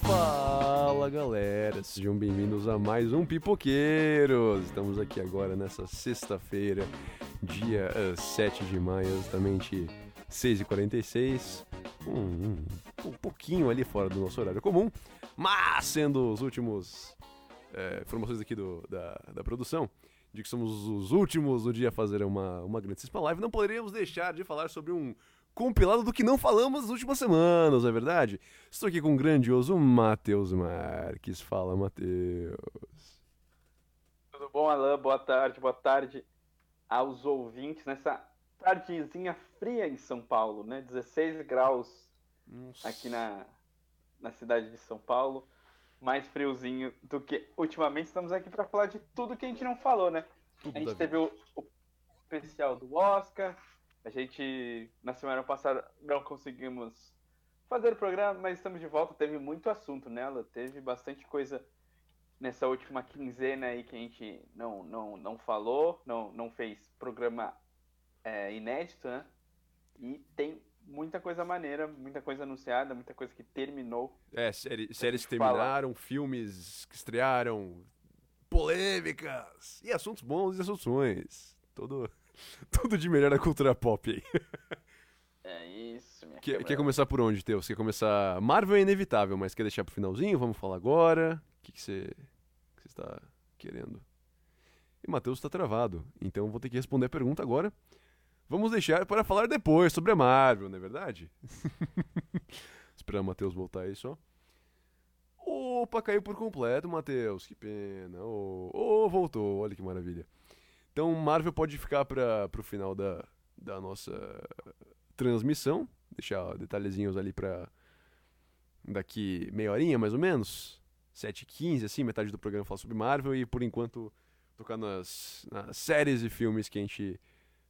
Fala galera, sejam bem-vindos a mais um Pipoqueiros. Estamos aqui agora nessa sexta-feira, dia uh, 7 de maio, exatamente 6h46. Um, um, um pouquinho ali fora do nosso horário comum, mas sendo os últimos é, informações aqui do, da, da produção, de que somos os últimos do dia a fazer uma, uma grandíssima live, não poderíamos deixar de falar sobre um compilado do que não falamos nas últimas semanas, não é verdade? Estou aqui com o grandioso Matheus Marques. Fala, Matheus. Tudo bom, Alain? Boa tarde, boa tarde aos ouvintes nessa tardezinha fria em São Paulo, né? 16 graus Nossa. aqui na, na cidade de São Paulo. Mais friozinho do que ultimamente. Estamos aqui para falar de tudo que a gente não falou, né? Tudo a gente teve o, o especial do Oscar, a gente, na semana passada, não conseguimos fazer o programa, mas estamos de volta. Teve muito assunto nela, teve bastante coisa nessa última quinzena aí que a gente não, não, não falou, não, não fez programa é, inédito, né? E tem muita coisa maneira, muita coisa anunciada, muita coisa que terminou. É, série, séries que terminaram, filmes que estrearam, polêmicas, e assuntos bons e assuntos ruins. Todo Tudo de melhor da cultura pop aí. É isso, minha Quer, quer começar por onde, Teus? Quer começar. Marvel é inevitável, mas quer deixar pro finalzinho? Vamos falar agora? O que você que está querendo? E Matheus está travado, então vou ter que responder a pergunta agora. Vamos deixar para falar depois sobre a Marvel, não é verdade? Esperar o Matheus voltar aí só. Opa, caiu por completo, Matheus. Que pena. Oh, oh, voltou. Olha que maravilha. Então, Marvel pode ficar para o final da, da nossa transmissão. Deixar detalhezinhos ali para daqui meia horinha, mais ou menos. 7h15, assim, metade do programa falar sobre Marvel. E, por enquanto, tocar nas, nas séries e filmes que a gente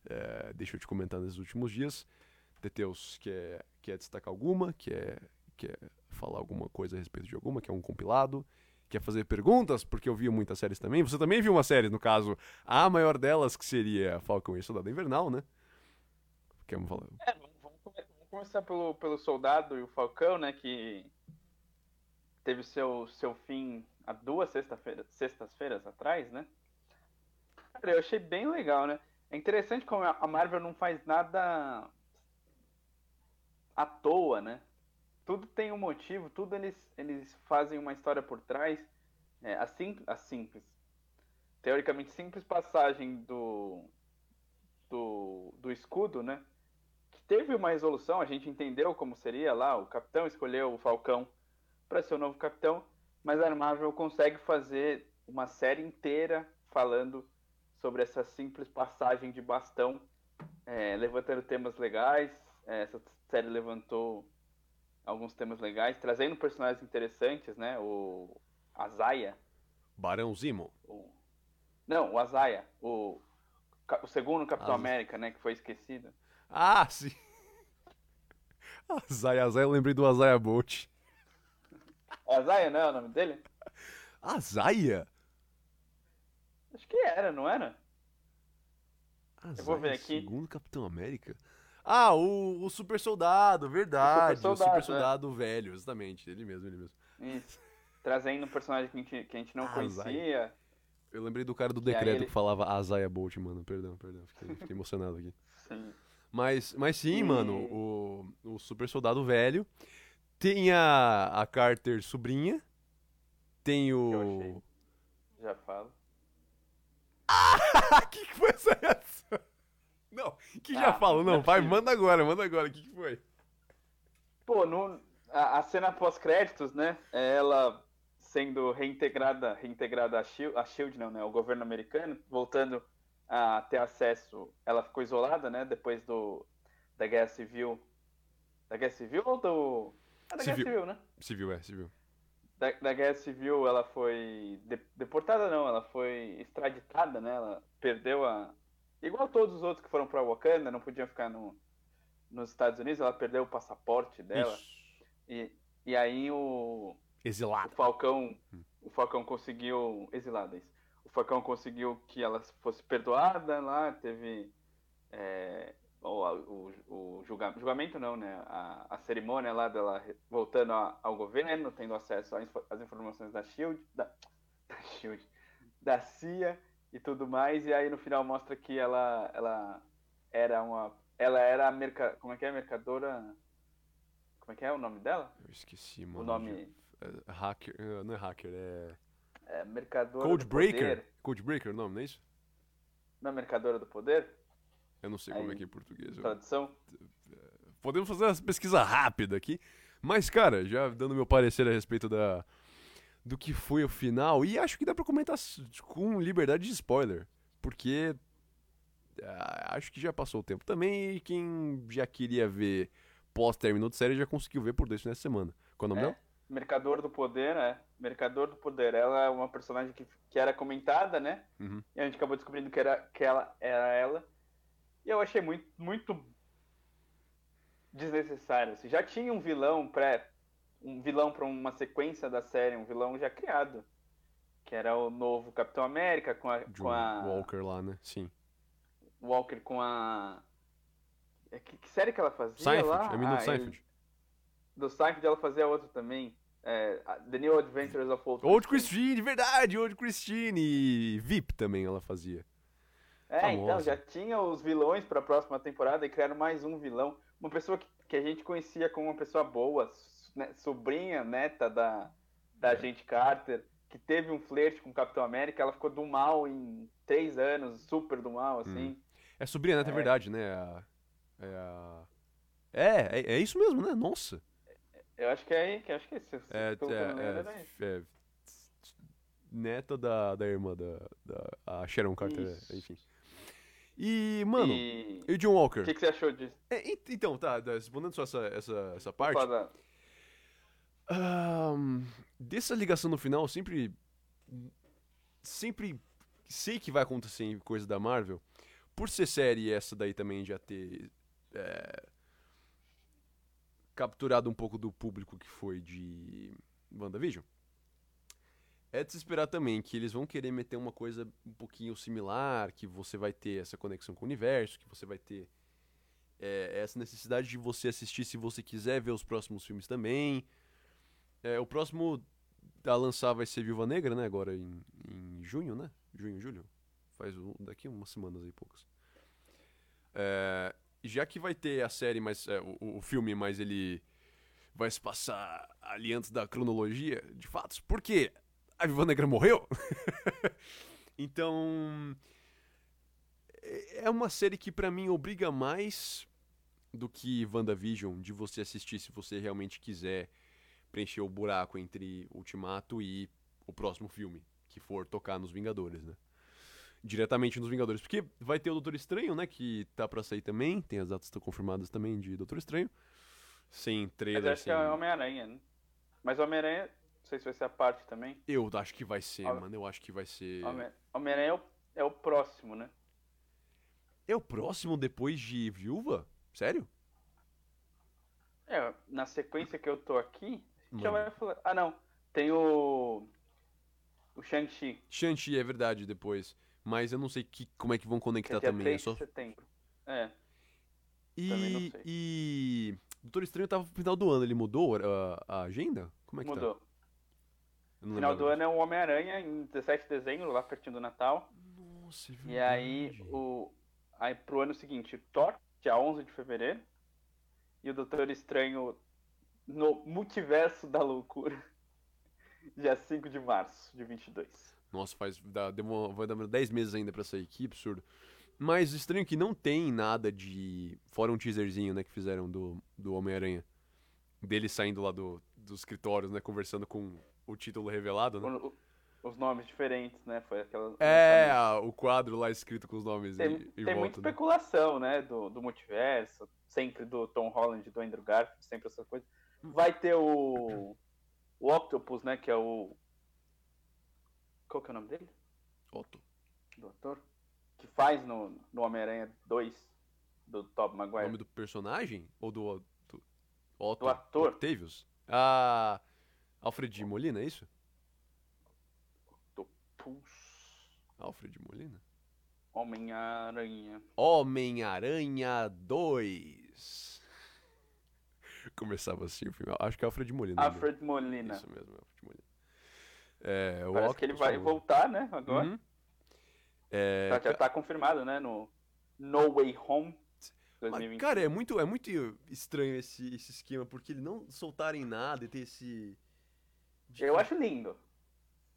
é, deixou de comentar nesses últimos dias. Teteus quer, quer destacar alguma, quer, quer falar alguma coisa a respeito de alguma, que é um compilado quer fazer perguntas, porque eu vi muitas séries também. Você também viu uma série, no caso, a maior delas, que seria Falcão e Soldado Invernal, né? Quer falar? É, vamos, vamos, começar pelo, pelo Soldado e o Falcão, né? Que teve seu, seu fim há duas sexta-feiras sextas-feiras atrás, né? Cara, eu achei bem legal, né? É interessante como a Marvel não faz nada à toa, né? tudo tem um motivo, tudo eles, eles fazem uma história por trás. É, a, sim, a simples, teoricamente simples passagem do, do, do escudo, né? Que teve uma resolução, a gente entendeu como seria lá, o capitão escolheu o Falcão para ser o novo capitão, mas a Marvel consegue fazer uma série inteira falando sobre essa simples passagem de bastão, é, levantando temas legais. É, essa série levantou alguns temas legais, trazendo personagens interessantes, né? O Azaia. Barão Zimo. O... Não, o Azaia. O... o segundo Capitão América, né? Que foi esquecido. Ah, sim. Azaia, Azaia, eu lembrei do Azaia Bolt. Azaia, não é o nome dele? Azaia? Que era, não era? Azaia, eu vou ver aqui. Segundo Capitão América? Ah, o, o super soldado, verdade. O super soldado, o super soldado é. velho, exatamente. Ele mesmo, ele mesmo. Isso. Trazendo um personagem que a gente, que a gente não ah, conhecia. Eu lembrei do cara do decreto ele... que falava Azaia Bolt, mano. Perdão, perdão. Fiquei, fiquei emocionado aqui. Sim. Mas, mas sim, e... mano, o, o super soldado velho. Tem a, a Carter sobrinha. Tem o. Já falo. Ah! que foi essa reação? Não, que já ah, falo, não, vai, manda agora, manda agora, o que, que foi? Pô, no, a, a cena pós-créditos, né, é ela sendo reintegrada, reintegrada a Shield, a Shield não, né, o governo americano, voltando a ter acesso, ela ficou isolada, né, depois do, da Guerra Civil, da Guerra Civil ou do... É da civil. Guerra Civil, né? Civil, é, civil. Da, da Guerra Civil, ela foi de, deportada, não, ela foi extraditada, né, ela perdeu a, Igual todos os outros que foram para Wakanda, não podiam ficar no, nos Estados Unidos, ela perdeu o passaporte dela. E, e aí o. Exilado. O Falcão. Hum. O Falcão conseguiu. Exilado, é isso. O Facão conseguiu que ela fosse perdoada lá, teve é, o, o, o julgamento, julgamento não, né? A, a cerimônia lá dela voltando a, ao governo, tendo acesso às informações da Shield, da, da Shield, da CIA e tudo mais, e aí no final mostra que ela, ela era uma, ela era a merca, como é que é, mercadora, como é que é o nome dela? Eu esqueci, mano. O nome é, hacker, eh, não é hacker, é é mercadora Code do Breaker. poder. Code Breaker, o nome, não é isso? Não é mercadora do poder? Eu não sei como Aí, é que é em português. Tradução? Podemos fazer uma pesquisa rápida aqui. Mas, cara, já dando meu parecer a respeito da do que foi o final, e acho que dá pra comentar com liberdade de spoiler, porque ah, acho que já passou o tempo também, e quem já queria ver pós-término de série já conseguiu ver por dois finais de semana. Qual é o nome É. dela? Mercador do Poder, é. Mercador do Poder. Ela é uma personagem que, que era comentada, né? Uhum. E a gente acabou descobrindo que, era, que ela era ela. E eu achei muito, muito desnecessário. Assim. Já tinha um vilão pré. Um vilão para uma sequência da série, um vilão já criado. Que era o novo Capitão América com a. John Com a Walker lá, né? Sim. Walker com a. é, Que, que série que ela fazia Seinfeld, lá? é menino Ah, Seinfeld. ele- Do Seinfeld ela fazia outra também. É, The New Adventures of Old Old Christine, verdade, Old Christine. E VIP também ela fazia. É, então, famosa. já tinha os vilões para a próxima temporada e criaram mais um vilão. Uma pessoa que, que a gente conhecia como uma pessoa boa, né, sobrinha, neta da, da É. agente Carter, que teve um flerte com o Capitão América, ela ficou do mal em três anos, super do mal, assim. É sobrinha neta, é É. verdade, né? A- É, a... é, é, é isso mesmo, né? Nossa. Eu acho que é que acho que é isso. É, é, é, é, neta da, da irmã da, da a Sharon Carter, é, Isso. enfim. E, mano, E e o John Walker? o que, que você achou disso? É, ent- então, tá, respondendo só essa, essa, essa parte. Ahn, dessa ligação no final, eu sempre. Sempre sei que vai acontecer em coisa da Marvel. Por ser série essa daí também já ter. é, capturado um pouco do público que foi de WandaVision. É de se esperar também que eles vão querer meter uma coisa um pouquinho similar, que você vai ter essa conexão com o universo, que você vai ter é, essa necessidade de você assistir se você quiser ver os próximos filmes também. É, o próximo a lançar vai ser Viúva Negra, né? Agora em, em junho, né? Junho, julho. Faz um- daqui umas semanas aí, poucas. É, já que vai ter a série, mas é, o, o filme, mas ele vai se passar ali antes da cronologia de fatos. Por quê? A Negra morreu? então. é- É uma série que pra mim obriga mais do que WandaVision de você assistir se você realmente quiser preencher o buraco entre Ultimato e o próximo filme, que for tocar nos Vingadores, né? Diretamente nos Vingadores, porque vai ter o Doutor Estranho, né, que tá pra sair também, tem as datas que confirmadas também de Doutor Estranho. Sem Mas trailer, eu acho que sem... é Homem-Aranha, né? Mas Homem-Aranha, sei se vai ser a parte também. Eu acho que vai ser, Homem- mano, eu acho que vai ser... Homem- Homem-Aranha é o, é o próximo, né? É o próximo depois de Viúva? Sério? É, na sequência que eu tô aqui, já vai falar. Ah, não. Tem o. O Shang-Chi. Shang-Chi é verdade depois, mas eu não sei que, como é que vão conectar é dia também. 3 É só... de setembro. É. também não E, sei. e Doutor Estranho tava no final do ano, ele mudou a, a agenda? Como é que Mudou. tá? Eu não Final do ano é o Homem-Aranha, em 17 de dezembro, lá pertinho do Natal. Nossa, é E aí, verdade. o. Aí pro ano seguinte, Thor, dia 11 de fevereiro. E o Doutor Estranho no Multiverso da Loucura, dia 5 de março de 22. Nossa, faz, dá, demora, vai dar 10 meses ainda pra sair, que absurdo. Mas estranho que não tem nada de. Fora um teaserzinho, né, que fizeram do, do Homem-Aranha. Dele saindo lá do, dos escritórios, né, conversando com o título revelado, né? O- o- os nomes diferentes, né? Foi aquela. É, a- o quadro lá escrito com os nomes Tem, em, em tem muita volta, né? especulação, né? Do, do multiverso, sempre do Tom Holland e do Andrew Garfield, sempre essa coisa. Vai ter o. O Octopus, né? Que é o. Qual que é o nome dele? Otto. Do ator? Que faz no, no Homem-Aranha 2, do Tobey O Maguire. nome do personagem? Ou do, do Otto Do ator. Octavius? Ah, Alfred Molina, é isso? Octopus. Alfred Molina? Homem-Aranha. Homem-Aranha 2. Começava assim o filme. Acho que é Alfred Molina. Alfred Molina. Isso mesmo, Alfred Molina. É, Parece que ele vai falou. voltar, né? Agora. Uhum. É, Tá- já tá confirmado, né? No No Way Home Mas, 2020. cara, é muito, é muito estranho esse, esse esquema, porque eles não soltarem nada e ter esse. De Eu que- acho lindo.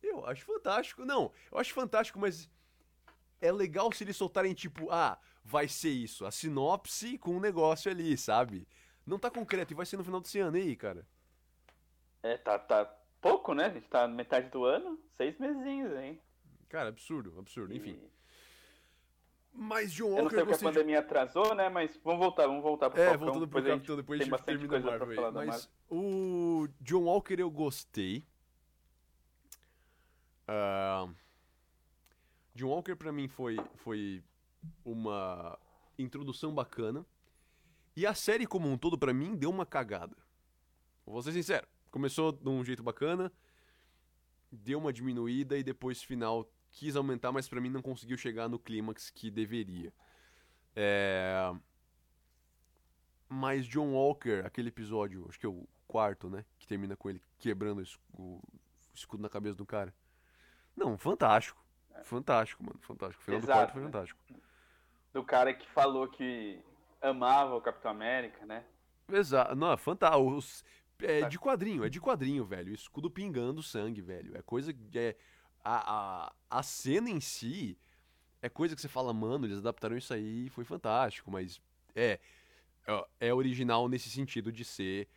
Eu acho fantástico. Não, eu acho fantástico, mas é legal se eles soltarem, tipo, ah, vai ser isso, a sinopse com um negócio ali, sabe? Não tá concreto e vai ser no final desse ano e aí, cara. É, tá, tá pouco, né? A gente tá na metade do ano. Seis mesinhos, hein? Cara, absurdo, absurdo, enfim. Mas John Eu não Walker sei eu o que a de... pandemia atrasou, né? Mas vamos voltar, vamos voltar pro É, Falcão. voltando pro Capitão, depois a gente termina coisa Marvel pra falar Mas Marvel. o John Walker eu gostei. Ah, John Walker pra mim foi, foi uma introdução bacana. E a série como um todo pra mim deu uma cagada. Vou ser sincero. Começou de um jeito bacana, deu uma diminuída e depois final quis aumentar, mas pra mim não conseguiu chegar no clímax que deveria. É... Mas John Walker, aquele episódio, acho que é o quarto, né? Que termina com ele quebrando o es- o escudo na cabeça do cara. Não, fantástico. Fantástico, mano. Fantástico. O final do Exato, quarto foi né? fantástico. Do cara que falou que amava o Capitão América, né? Exato. Não, é fantástico. É Tá. de quadrinho, é de quadrinho, velho. Escudo pingando sangue, velho. É coisa. É, a, a, a cena em si é coisa que você fala, mano, eles adaptaram isso aí e foi fantástico, mas é. é- É original nesse sentido de ser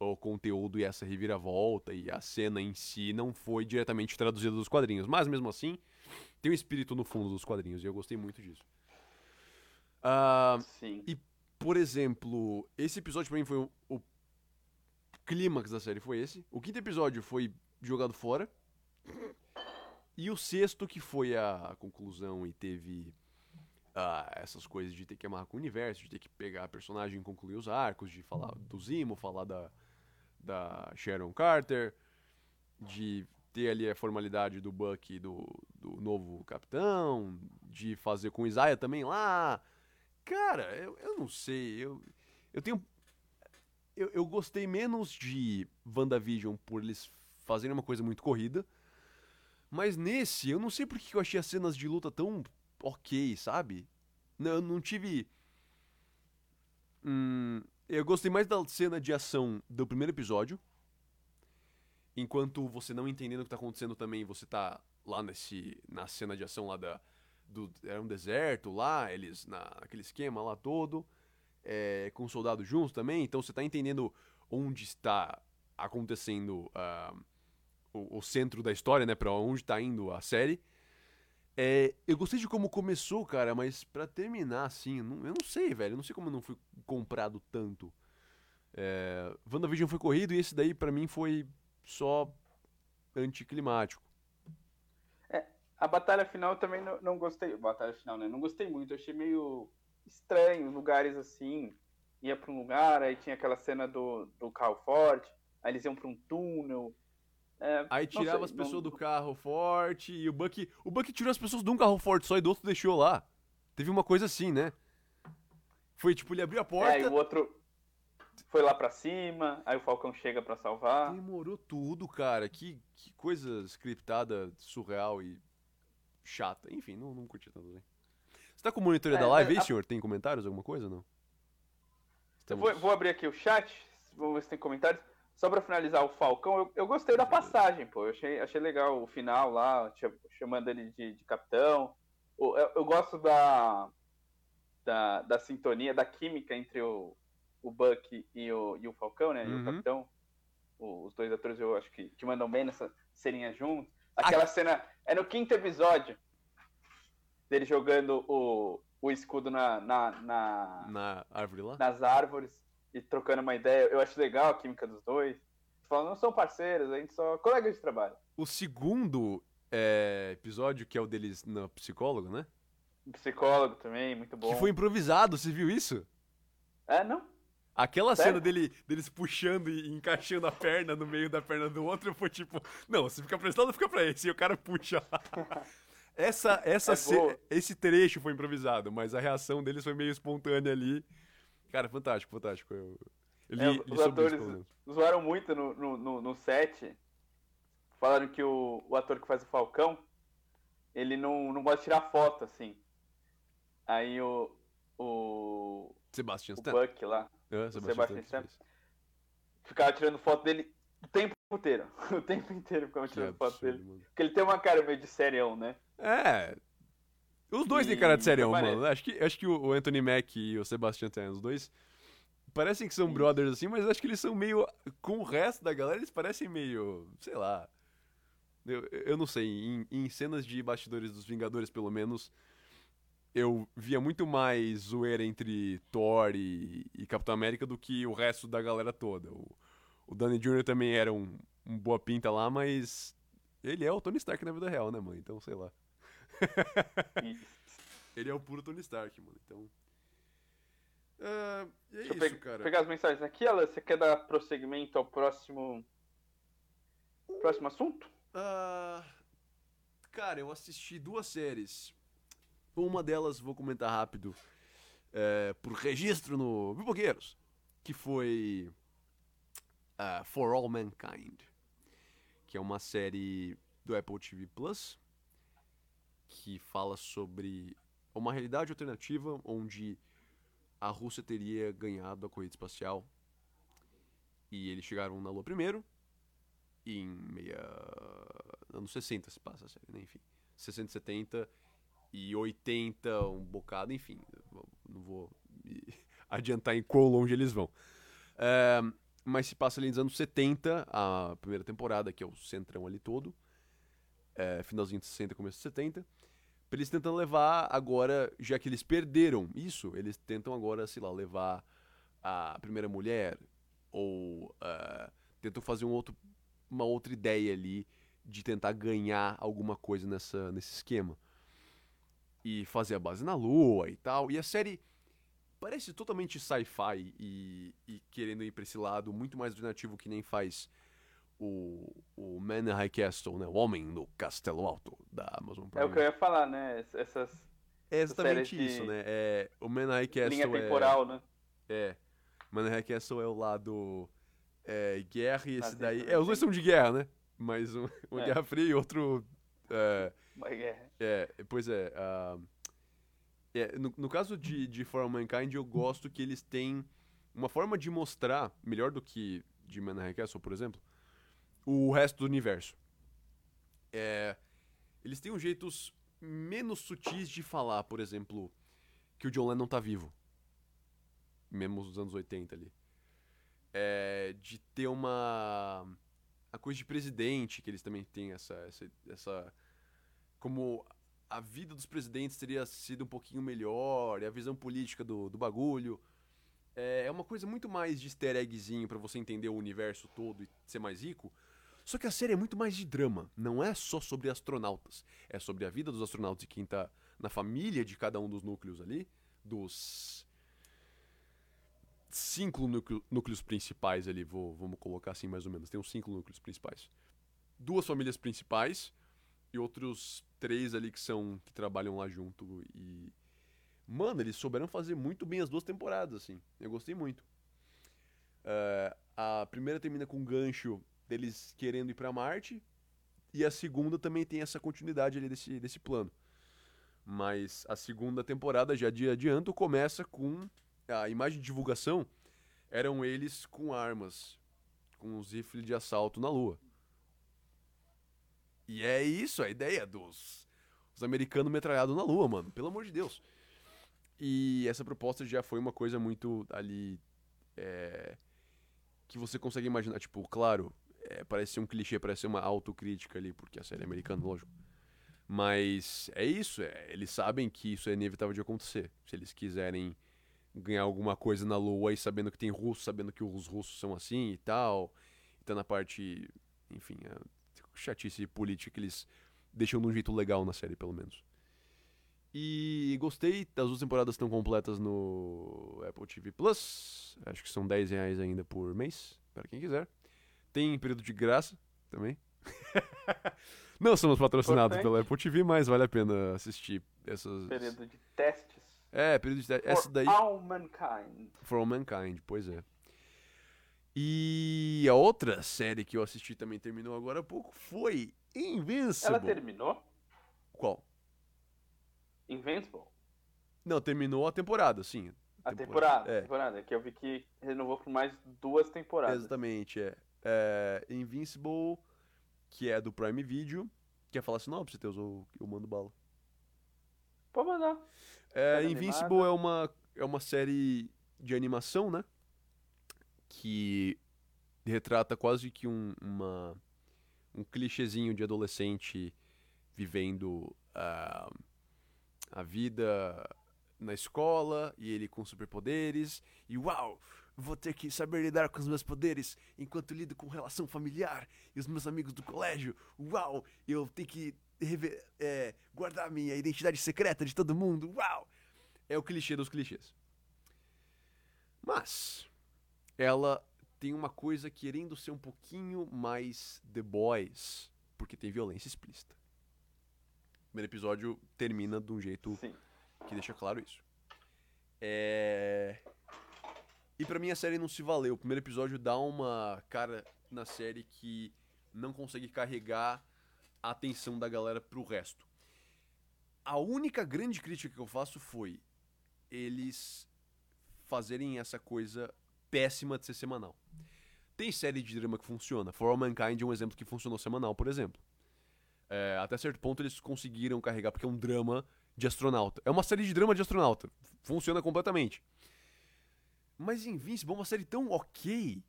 o conteúdo e essa reviravolta e a cena em si não foi diretamente traduzida dos quadrinhos. Mas mesmo assim, tem um espírito no fundo dos quadrinhos e eu gostei muito disso. Ah, Sim. por exemplo, esse episódio pra mim foi o, o clímax da série foi esse. O quinto episódio foi jogado fora. E o sexto que foi a conclusão e teve ah, essas coisas de ter que amarrar com o universo, de ter que pegar a personagem e concluir os arcos, de falar do Zimo, falar da, da Sharon Carter, de ter ali a formalidade do Buck do, do novo capitão, de fazer com o Isaiah também lá. Cara, eu, eu não sei, eu, eu tenho... Eu, eu gostei menos de WandaVision por eles fazerem uma coisa muito corrida, mas nesse, eu não sei porque que eu achei as cenas de luta tão ok, sabe? Não, eu não tive... Hum, eu gostei mais da cena de ação do primeiro episódio, enquanto você não entendendo o que tá acontecendo também, você tá lá nesse, na cena de ação lá da, do, era um deserto lá, eles na, naquele esquema lá todo, é, com soldados juntos também, então você tá entendendo onde está acontecendo ah, o, o centro da história, né, pra onde tá indo a série. É, eu gostei de como começou, cara, mas pra terminar assim, não, eu não sei, velho, eu não sei como eu não fui comprado tanto. É, WandaVision foi corrido e esse daí pra mim foi só anticlimático. A batalha final também não, não gostei. Batalha final, né? Não gostei muito. Eu achei meio estranho lugares assim. Ia pra um lugar, aí tinha aquela cena do, do carro forte, aí eles iam pra um túnel. É, Aí tirava sei, as pessoas não- do carro forte e o Buck. O Buck tirou as pessoas de um carro forte só e do outro deixou lá. Teve uma coisa assim, né? Foi tipo, ele abriu a porta. É, e o outro foi lá pra cima, aí o Falcão chega pra salvar. Demorou tudo, cara. Que, que coisa scriptada, surreal e chata. Enfim, não, não curti tanto assim. Você tá com o monitor É, da live aí, a- senhor? Tem comentários, alguma coisa ou não? Eu vou, vou abrir aqui o chat, vamos ver se tem comentários. Só pra finalizar o Falcão, eu, eu gostei da passagem, pô. Eu achei, achei legal o final lá, cha- chamando ele de, de capitão. Eu, eu gosto da, da, da sintonia, da química entre o, o Buck e o, e o Falcão, né? E Uhum. o capitão. O- os dois atores eu acho que, que mandam bem nessa serinha juntos. Aquela cena. É no quinto episódio dele jogando o, o escudo na, na, na, Na árvore lá? nas árvores e trocando uma ideia. Eu acho legal a química dos dois. Falando, não são parceiros, a gente só colegas de trabalho. O segundo é, episódio, que é o deles no psicólogo, né? Psicólogo também, muito bom. Que foi improvisado, você viu isso? É, não? Aquela Sério? cena dele, deles puxando e encaixando a perna no meio da perna do outro foi tipo, não, você fica pra esse lado, fica pra esse, e o cara puxa lá. Essa, essa é esse trecho foi improvisado, mas a reação deles foi meio espontânea ali. Cara, fantástico, fantástico. Eu, eu li, é, li os atores isso, zoaram muito no, no, no, set. Falaram que o, o ator que faz o Falcão, ele não, não gosta de tirar foto, assim. Aí o. O. Sebastian o Buck lá. É, Sebastian, Sebastian Stan. Ficava tirando foto dele o tempo inteiro. O tempo inteiro ficava tirando foto dele. Mano. Porque ele tem uma cara meio de serião, né? É. Os dois e... têm cara de serião, mano. Acho que, acho que o Anthony Mack e o Sebastian Stan, os dois parecem que são brothers assim, mas acho que eles são meio. Com o resto da galera, eles parecem meio. Sei lá. Eu, eu não sei. Em, em cenas de bastidores dos Vingadores, pelo menos, eu via muito mais zoeira entre Thor e, e Capitão América do que o resto da galera toda. O, o Danny Jr. também era um, um boa pinta lá, mas ele é o Tony Stark na vida real, né, mano? Então, sei lá. ele é o puro Tony Stark, mano. Então. Uh, é Deixa isso, eu cara. pegar as mensagens aqui, Alan. Você quer dar prosseguimento ao próximo. Próximo assunto? Uh, cara, eu assisti duas séries. Uma delas vou comentar rápido. É, por registro no Biboqueiros. Que foi uh, For All Mankind, que é uma série do Apple TV Plus que fala sobre uma realidade alternativa onde a Rússia teria ganhado a corrida espacial e eles chegaram na Lua primeiro em meia anos 60 se passa a série, né? enfim, 60, 70 e 80 um bocado, enfim, não vou adiantar em quão longe eles vão. É, mas se passa ali nos anos 70, a primeira temporada, que é o centrão ali todo, é, finalzinho de 60, começo de 70, pra eles tentando levar agora, já que eles perderam isso, eles tentam agora, sei lá, levar a primeira mulher, ou uh, tentam fazer um outro, uma outra ideia ali de tentar ganhar alguma coisa nessa, nesse esquema. E fazer a base na lua e tal. E a série parece totalmente sci-fi e, e, querendo ir pra esse lado muito mais alternativo que nem faz o, o Man High Castle, né? O Homem no Castelo Alto da Amazon Prime. É o que eu ia falar, né? Essas. É exatamente isso, né? É, o Man High Castle. Linha temporal, é, né? É. Man High Castle é o lado é, guerra e esse daí. É, os dois são de guerra, né? Mas um, uma é. Guerra Fria e outro. É, uma guerra. É, pois é. Uh, é, no, no, caso de, de For All Mankind, eu gosto que eles têm uma forma de mostrar, melhor do que de Man Castle, por exemplo, o resto do universo. É, eles têm um jeitos menos sutis de falar, por exemplo, que o John Lennon tá vivo. Mesmo nos anos 80 ali. É, de ter uma. A coisa de presidente, que eles também têm essa. essa, essa como a vida dos presidentes teria sido um pouquinho melhor, e a visão política do, do bagulho. É, é uma coisa muito mais de easter eggzinho pra você entender o universo todo e ser mais rico. Só que a série é muito mais de drama. Não é só sobre astronautas. É sobre a vida dos astronautas e quem tá na família de cada um dos núcleos ali. Dos cinco núcleo, núcleos principais ali, vou, vamos colocar assim mais ou menos. Tem uns cinco núcleos principais. Duas famílias principais e outros três ali que são que trabalham lá junto e mano eles souberam fazer muito bem as duas temporadas assim eu gostei muito uh, a primeira termina com um gancho deles querendo ir para Marte e a segunda também tem essa continuidade ali desse, desse plano mas a segunda temporada já de adianto começa com a imagem de divulgação eram eles com armas com os rifles de assalto na Lua e é isso, a ideia dos os americanos metralhados na lua, mano. Pelo amor de Deus. E essa proposta já foi uma coisa muito ali. É, que você consegue imaginar. Tipo, claro, é, parece ser um clichê, parece ser uma autocrítica ali, porque a série é americana, lógico. Mas é isso, é, eles sabem que isso é inevitável de acontecer. Se eles quiserem ganhar alguma coisa na lua e sabendo que tem russo, sabendo que os russos são assim e tal. E tá na parte, enfim, é, chatice política que eles deixam de um jeito legal na série, pelo menos. E gostei, as duas temporadas estão completas no Apple TV Plus. Acho que são 10 reais ainda por mês, para quem quiser. Tem período de graça também. Não somos patrocinados Importante. pela Apple TV, mas vale a pena assistir essas. Período de testes. É, período de testes. Essa daí. For All Mankind. For All Mankind, pois é. E a outra série que eu assisti também terminou agora há pouco foi Invincible. Ela terminou? Qual? Invincible. Não, terminou a temporada, sim. A temporada, é. temporada, que eu vi que renovou por mais duas temporadas. Exatamente, é. É Invincible, que é do Prime Video. Quer falar sinopse, Teus, ou eu mando bala? Pode mandar. É, Invincible é uma, é uma série de animação, né? Que retrata quase que um, uma, um clichêzinho de adolescente vivendo uh, a vida na escola e ele com superpoderes e uau, vou ter que saber lidar com os meus poderes enquanto lido com relação familiar e os meus amigos do colégio. Uau, eu tenho que é, guardar minha identidade secreta de todo mundo. Uau! É o clichê dos clichês. Mas ela tem uma coisa querendo ser um pouquinho mais The Boys, porque tem violência explícita. O primeiro episódio termina de um jeito Sim que deixa claro isso. É... E para mim a série não se valeu. O primeiro episódio dá uma cara na série que não consegue carregar a atenção da galera pro resto. A única grande crítica que eu faço foi eles fazerem essa coisa péssima de ser semanal. Tem série de drama que funciona. For All Mankind é um exemplo que funcionou semanal, por exemplo. É, até certo ponto eles conseguiram carregar, porque é um drama de astronauta. É uma série de drama de astronauta. Funciona completamente. Mas Invincible é uma série tão ok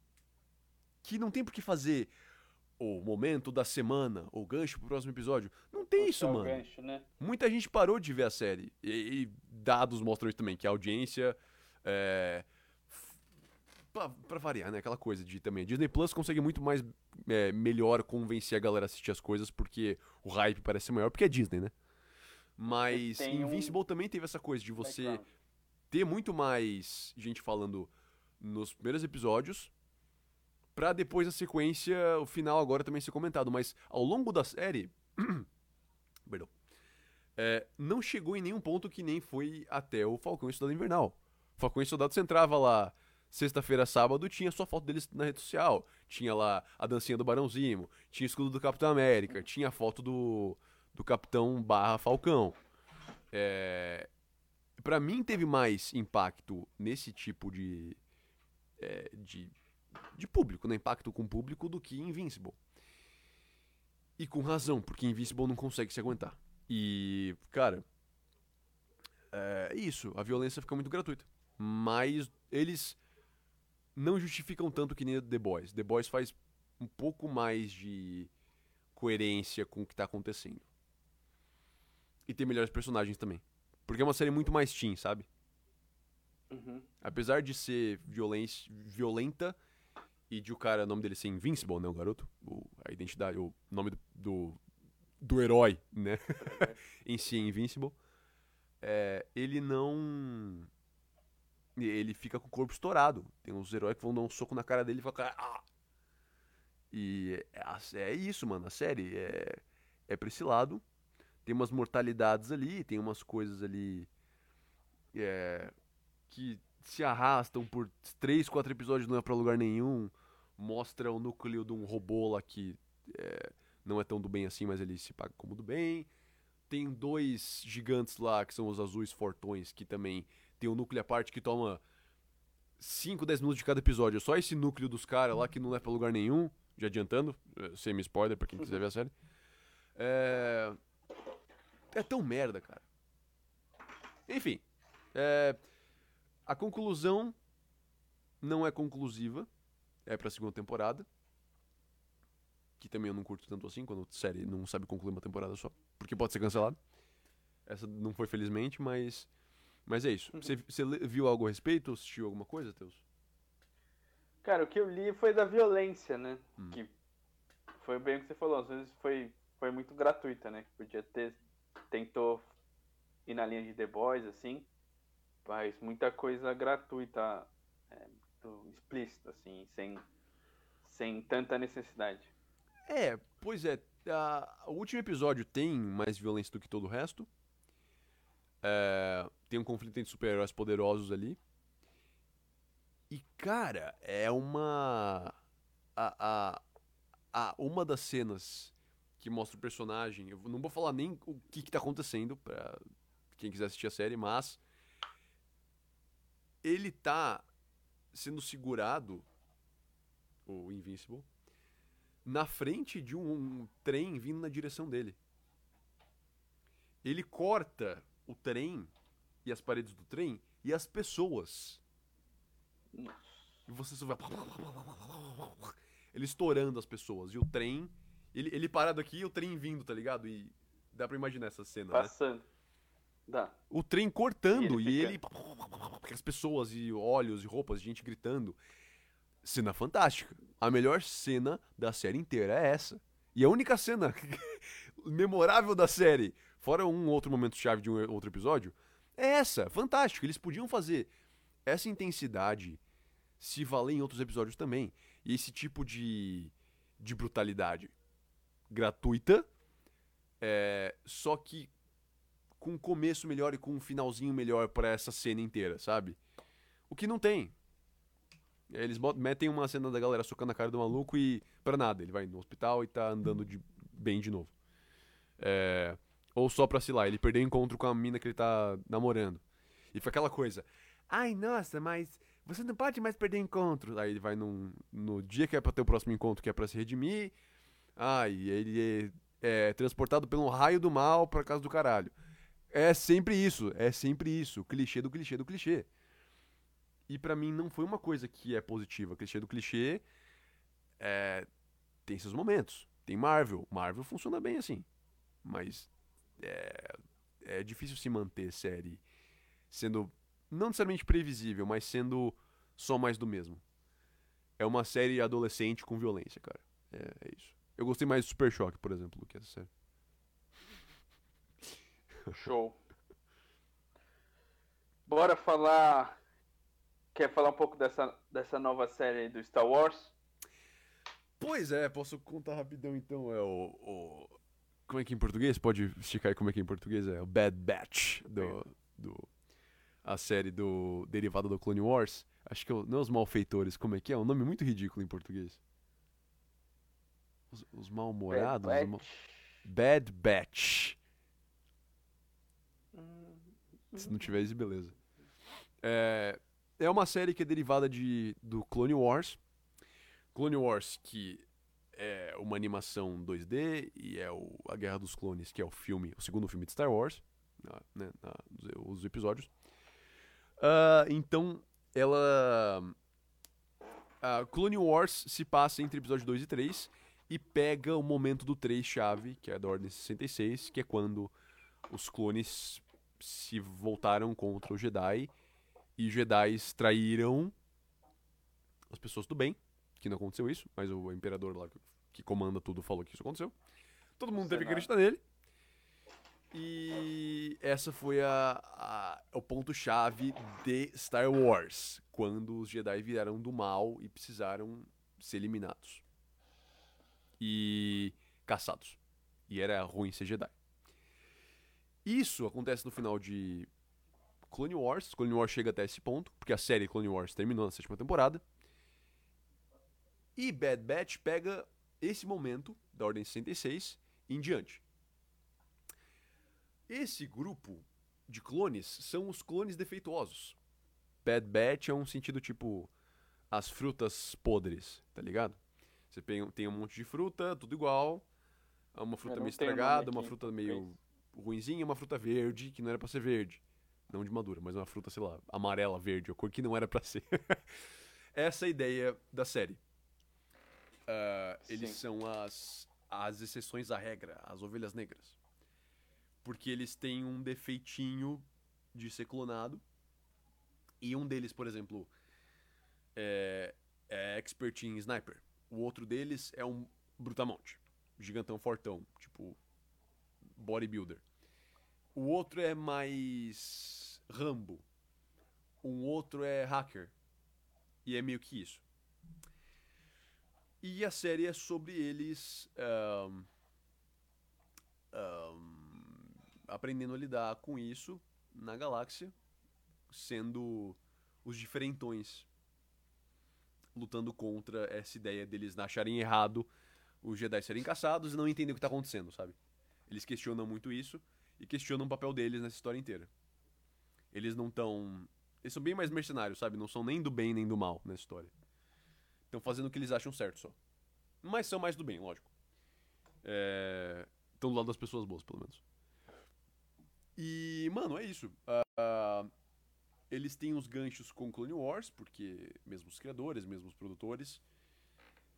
que não tem por que fazer o momento da semana, ou gancho pro próximo episódio. Não tem isso, mano. Gancho, né? Muita gente parou de ver a série. E, e dados mostram isso também, que a audiência. É, pra, pra, variar, né? Aquela coisa de também. Disney Plus consegue muito mais. É, melhor convencer a galera a assistir as coisas, porque o hype parece maior, porque é Disney, né? Mas Invincible um... também teve essa coisa de você ter muito mais gente falando nos primeiros episódios para depois a sequência, o final agora também ser comentado. Mas ao longo da série. Perdão. É, não chegou em nenhum ponto que nem foi até o Falcão e Soldado Invernal. O Falcão e Soldado você entrava lá sexta-feira, sábado, tinha só foto deles na rede social. Tinha lá a dancinha do Barãozinho, tinha o escudo do Capitão América, tinha a foto do, do Capitão barra Falcão. É, para mim teve mais impacto nesse tipo de, é, de, de público, né? Impacto com o público do que Invincible. E com razão, porque Invincible não consegue se aguentar. E, cara, é isso. A violência fica muito gratuita. Mas eles não justificam tanto que nem The Boys. The Boys faz um pouco mais de coerência com o que tá acontecendo e ter melhores personagens também. Porque é uma série muito mais teen, sabe? Uhum. Apesar de ser violenta e de o cara, o nome dele ser Invincible, né? O garoto. O, a identidade, o nome do, do, do herói, né? em si é Invincible. É, ele não. Ele fica com o corpo estourado. Tem uns heróis que vão dar um soco na cara dele e falam. Ah! E é, é isso, mano. A série é, é pra esse lado tem umas mortalidades ali, tem umas coisas ali é, que se arrastam por três, quatro episódios, não é pra lugar nenhum. Mostra o núcleo de um robô lá que é, não é tão do bem assim, mas ele se paga como do bem. Tem dois gigantes lá, que são os azuis fortões, que também tem um núcleo à parte que toma 5, 10 minutos de cada episódio. Só esse núcleo dos caras lá que não é pra lugar nenhum. Já adiantando, é, semi-spoiler pra quem quiser ver a série. É, é tão merda, cara. Enfim. É, a conclusão não é conclusiva. É pra segunda temporada. Que também eu não curto tanto assim, quando a série não sabe concluir uma temporada só. Porque pode ser cancelado. Essa não foi felizmente, mas. Mas é isso. Você, viu algo a respeito? Assistiu alguma coisa, Teus? Cara, o que eu li foi da violência, né? Hum. Que foi bem o que você falou. Às vezes foi, foi muito gratuita, né? Podia ter tentou ir na linha de The Boys, assim, mas muita coisa gratuita, é, muito explícita, assim, sem, sem tanta necessidade. É, pois é, a, o último episódio tem mais violência do que todo o resto. É, tem um conflito entre super-heróis poderosos ali. E, cara, é uma. A, a, a, uma das cenas que mostra o personagem. Eu não vou falar nem o que, que tá acontecendo pra quem quiser assistir a série, mas. Ele tá sendo segurado, o Invincible, na frente de um, um trem vindo na direção dele. Ele corta o trem e as paredes do trem e as pessoas. E você só vai. Ele estourando as pessoas. E o trem. Ele, ele parado aqui e o trem vindo, tá ligado? E dá pra imaginar essa cena. Passando. Né? Dá. O trem cortando e ele. E ele... As pessoas e olhos e roupas, gente gritando. Cena fantástica. A melhor cena da série inteira é essa. E a única cena memorável da série, fora um outro momento chave de um outro episódio, é essa. Fantástico. Eles podiam fazer essa intensidade se valer em outros episódios também. E esse tipo de, de brutalidade gratuita, é, só que com um começo melhor e com um finalzinho melhor para essa cena inteira, sabe? O que não tem. Eles metem uma cena da galera socando a cara do maluco e para nada, ele vai no hospital e tá andando de, bem de novo. É, ou só pra, sei lá, ele perder o encontro com a mina que ele tá namorando. E foi aquela coisa. Ai, nossa, mas você não pode mais perder encontros. Aí ele vai num, no dia que é pra ter o próximo encontro, que é pra se redimir. Ai, ele é, é transportado pelo raio do mal pra casa do caralho. É sempre isso, é sempre isso. Clichê do clichê do clichê. E para mim não foi uma coisa que é positiva. Clichê do clichê é, tem seus momentos. Tem Marvel. Marvel funciona bem assim. Mas é, é difícil se manter série sendo não necessariamente previsível, mas sendo só mais do mesmo. É uma série adolescente com violência, cara. É, é isso. Eu gostei mais de Super Choque, por exemplo, do que essa série. Show. Bora falar. Quer falar um pouco dessa, dessa nova série do Star Wars? Pois é, posso contar rapidão então. É o, o, Como é que é em português? Pode esticar aí como é que é em português? É o Bad Batch do. do a série do. derivada do Clone Wars. Acho que é não é os malfeitores, como é que é? É um nome muito ridículo em português. Os, os mal-humorados? Bad, mal... Bad Batch. Se não tiver isso, beleza. É, é uma série que é derivada de, do Clone Wars. Clone Wars, que é uma animação 2D, e é o, a Guerra dos Clones, que é o filme, o segundo filme de Star Wars, né, na, os episódios. Uh, então, ela. Uh, Clone Wars se passa entre episódio 2 e 3 e pega o momento do 3 chave, que é da Ordem 66, que é quando os clones se voltaram contra os Jedi e os Jedi traíram as pessoas do bem, que não aconteceu isso, mas o imperador lá que comanda tudo falou que isso aconteceu. Todo mundo teve que acreditar nele. E essa foi a, a o ponto-chave de Star Wars, quando os Jedi viraram do mal e precisaram ser eliminados. E caçados. E era ruim ser Jedi. Isso acontece no final de Clone Wars. Clone Wars chega até esse ponto, porque a série Clone Wars terminou na sétima temporada. E Bad Batch pega esse momento da Ordem 66 em diante. Esse grupo de clones são os clones defeituosos. Bad Batch é um sentido tipo as frutas podres, tá ligado? Você tem um monte de fruta, tudo igual. Uma fruta meio estragada, uma fruta meio ruinzinha, uma fruta verde que não era para ser verde. Não de madura, mas uma fruta, sei lá, amarela, verde, a cor que não era para ser. Essa é a ideia da série. Uh, eles são as, as exceções à regra, as ovelhas negras. Porque eles têm um defeitinho de ser clonado. E um deles, por exemplo, é, é expert em sniper. O outro deles é um brutamonte. Gigantão fortão. Tipo, bodybuilder. O outro é mais Rambo. Um outro é hacker. E é meio que isso. E a série é sobre eles um, um, aprendendo a lidar com isso na galáxia, sendo os diferentões lutando contra essa ideia deles acharem errado os Jedi serem caçados e não entender o que tá acontecendo, sabe? Eles questionam muito isso e questionam o papel deles nessa história inteira. Eles não estão. Eles são bem mais mercenários, sabe? Não são nem do bem nem do mal nessa história. Estão fazendo o que eles acham certo só. Mas são mais do bem, lógico. Estão é... do lado das pessoas boas, pelo menos. E, mano, é isso. Uh, eles têm os ganchos com Clone Wars, porque mesmo os criadores, mesmo os produtores.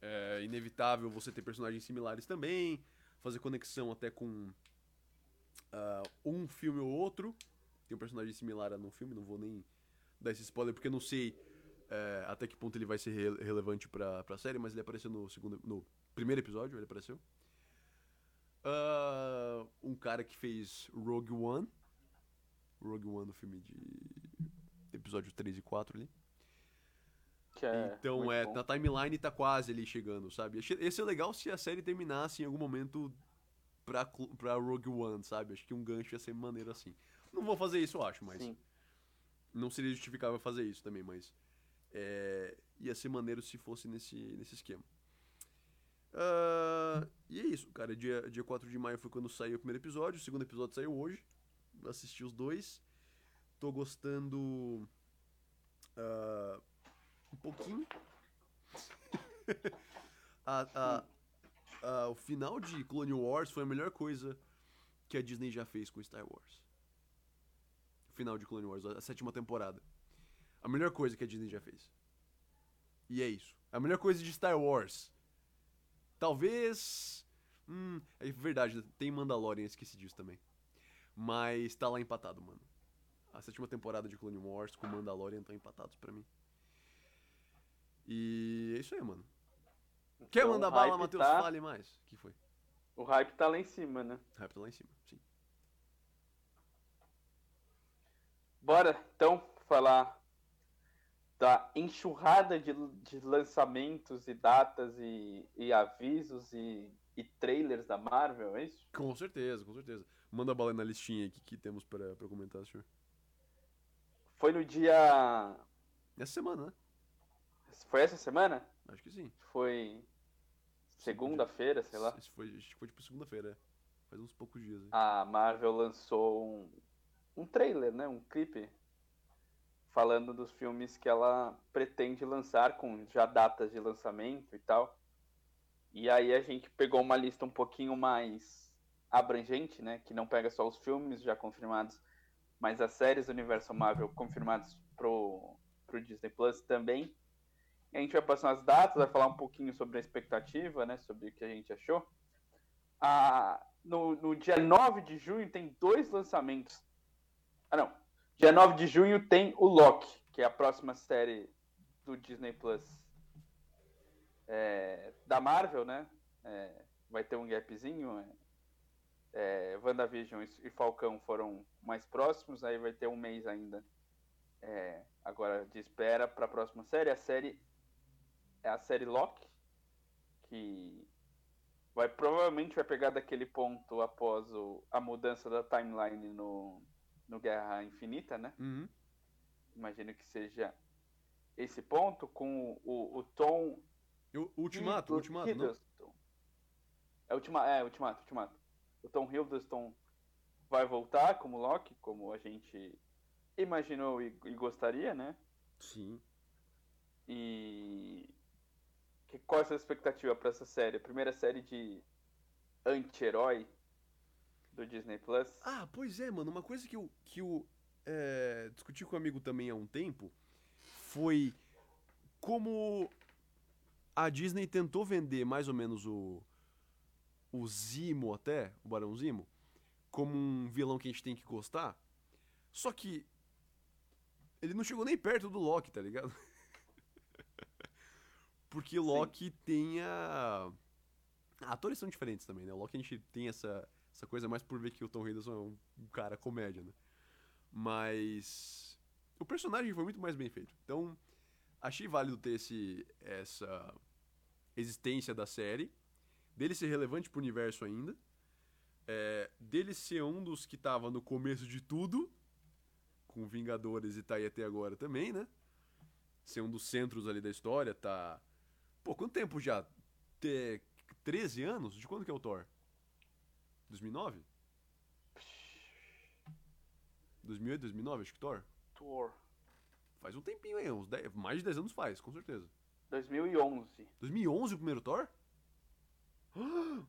É inevitável você ter personagens similares também, fazer conexão até com uh, um filme ou outro. Tem um personagem similar no filme, não vou nem dar esse spoiler porque eu não sei é, até que ponto ele vai ser re relevante pra, pra série, mas ele apareceu no segundo no primeiro episódio, ele apareceu. Uh, um cara que fez Rogue One. Rogue One no filme de episódio 3 e 4 ali. É então é, bom. na timeline tá quase ali chegando, sabe? Esse é legal se a série terminasse em algum momento pra, pra Rogue One, sabe? Acho que um gancho ia ser maneiro assim. Não vou fazer isso, eu acho, mas. Sim. Não seria justificável fazer isso também, mas. É, ia ser maneiro se fosse nesse, nesse esquema. Uh, e é isso, cara. Dia, dia 4 de maio foi quando saiu o primeiro episódio. O segundo episódio saiu hoje. Assisti os dois. Tô gostando. Uh, um pouquinho. a, a, a, o final de Clone Wars foi a melhor coisa que a Disney já fez com Star Wars. O final de Clone Wars, a sétima temporada. A melhor coisa que a Disney já fez. E é isso. A melhor coisa de Star Wars. Talvez. Hum, é verdade, tem Mandalorian, esqueci disso também. Mas tá lá empatado, mano. A sétima temporada de Clone Wars com Mandalorian estão empatados para mim. E é isso aí, mano. Então, Quer mandar bala, Matheus? Tá... Fale mais. O que foi? O hype tá lá em cima, né? O hype tá lá em cima, sim. Bora, então, falar da enxurrada de, de lançamentos e datas e, e avisos e, e, trailers da Marvel, é isso? Com certeza, com certeza. Manda a bala na listinha aqui que temos para comentar, senhor. Foi no dia. Essa semana, né? Foi essa semana? Acho que sim. Foi segunda-feira, sei lá. Isso foi, acho que foi tipo segunda-feira. Faz uns poucos dias. Aí. A Marvel lançou um, um trailer, né? Um clipe falando dos filmes que ela pretende lançar com já datas de lançamento e tal. E aí a gente pegou uma lista um pouquinho mais abrangente, né? Que não pega só os filmes já confirmados, mas as séries do universo Marvel confirmadas pro, pro Disney Plus também. A gente vai passar as datas, vai falar um pouquinho sobre a expectativa, né? Sobre o que a gente achou. Ah, no, no dia 9 de junho tem dois lançamentos. Ah, não. Dia 9 de junho tem o Loki, que é a próxima série do Disney Plus é, da Marvel, né? É, vai ter um gapzinho. É, é, WandaVision e Falcão foram mais próximos, aí vai ter um mês ainda é, agora de espera para a próxima série. A série é a série Loki, que vai provavelmente vai pegar daquele ponto após o, a mudança da timeline no, no Guerra Infinita, né? Uhum. Imagino que seja esse ponto com o, o Tom. O Ultimato, Ultimato, Hiddleston. É, ultima, é, Ultimato, Ultimato o Tom Hiddleston vai voltar como Loki, como a gente imaginou e, e gostaria, né? Sim. E que, qual é a sua expectativa para essa série? A primeira série de anti-herói do Disney Plus? Ah, pois é, mano. Uma coisa que eu, que eu é, discuti com um amigo também há um tempo foi como a Disney tentou vender mais ou menos o, o Zimo até, o Barão Zimo, como um vilão que a gente tem que gostar. Só que ele não chegou nem perto do Loki, tá ligado? Porque Loki Sim. tem a. Ah, atores são diferentes também, né? O Loki a gente tem essa, essa coisa mais por ver que o Tom Hiddleston é um, um cara comédia, né? Mas. O personagem foi muito mais bem feito. Então, achei válido ter esse, essa existência da série dele ser relevante pro universo ainda. é, dele ser um dos que tava no começo de tudo, com Vingadores e tá aí até agora também, né? Ser um dos centros ali da história, tá. Pô, quanto tempo já? Ter 13 anos? De quando que é o Thor? 2009? 2008, 2009, acho que Thor? Thor. Faz um tempinho aí, uns 10, mais de 10 anos faz, com certeza. 2011. 2011 o primeiro Thor?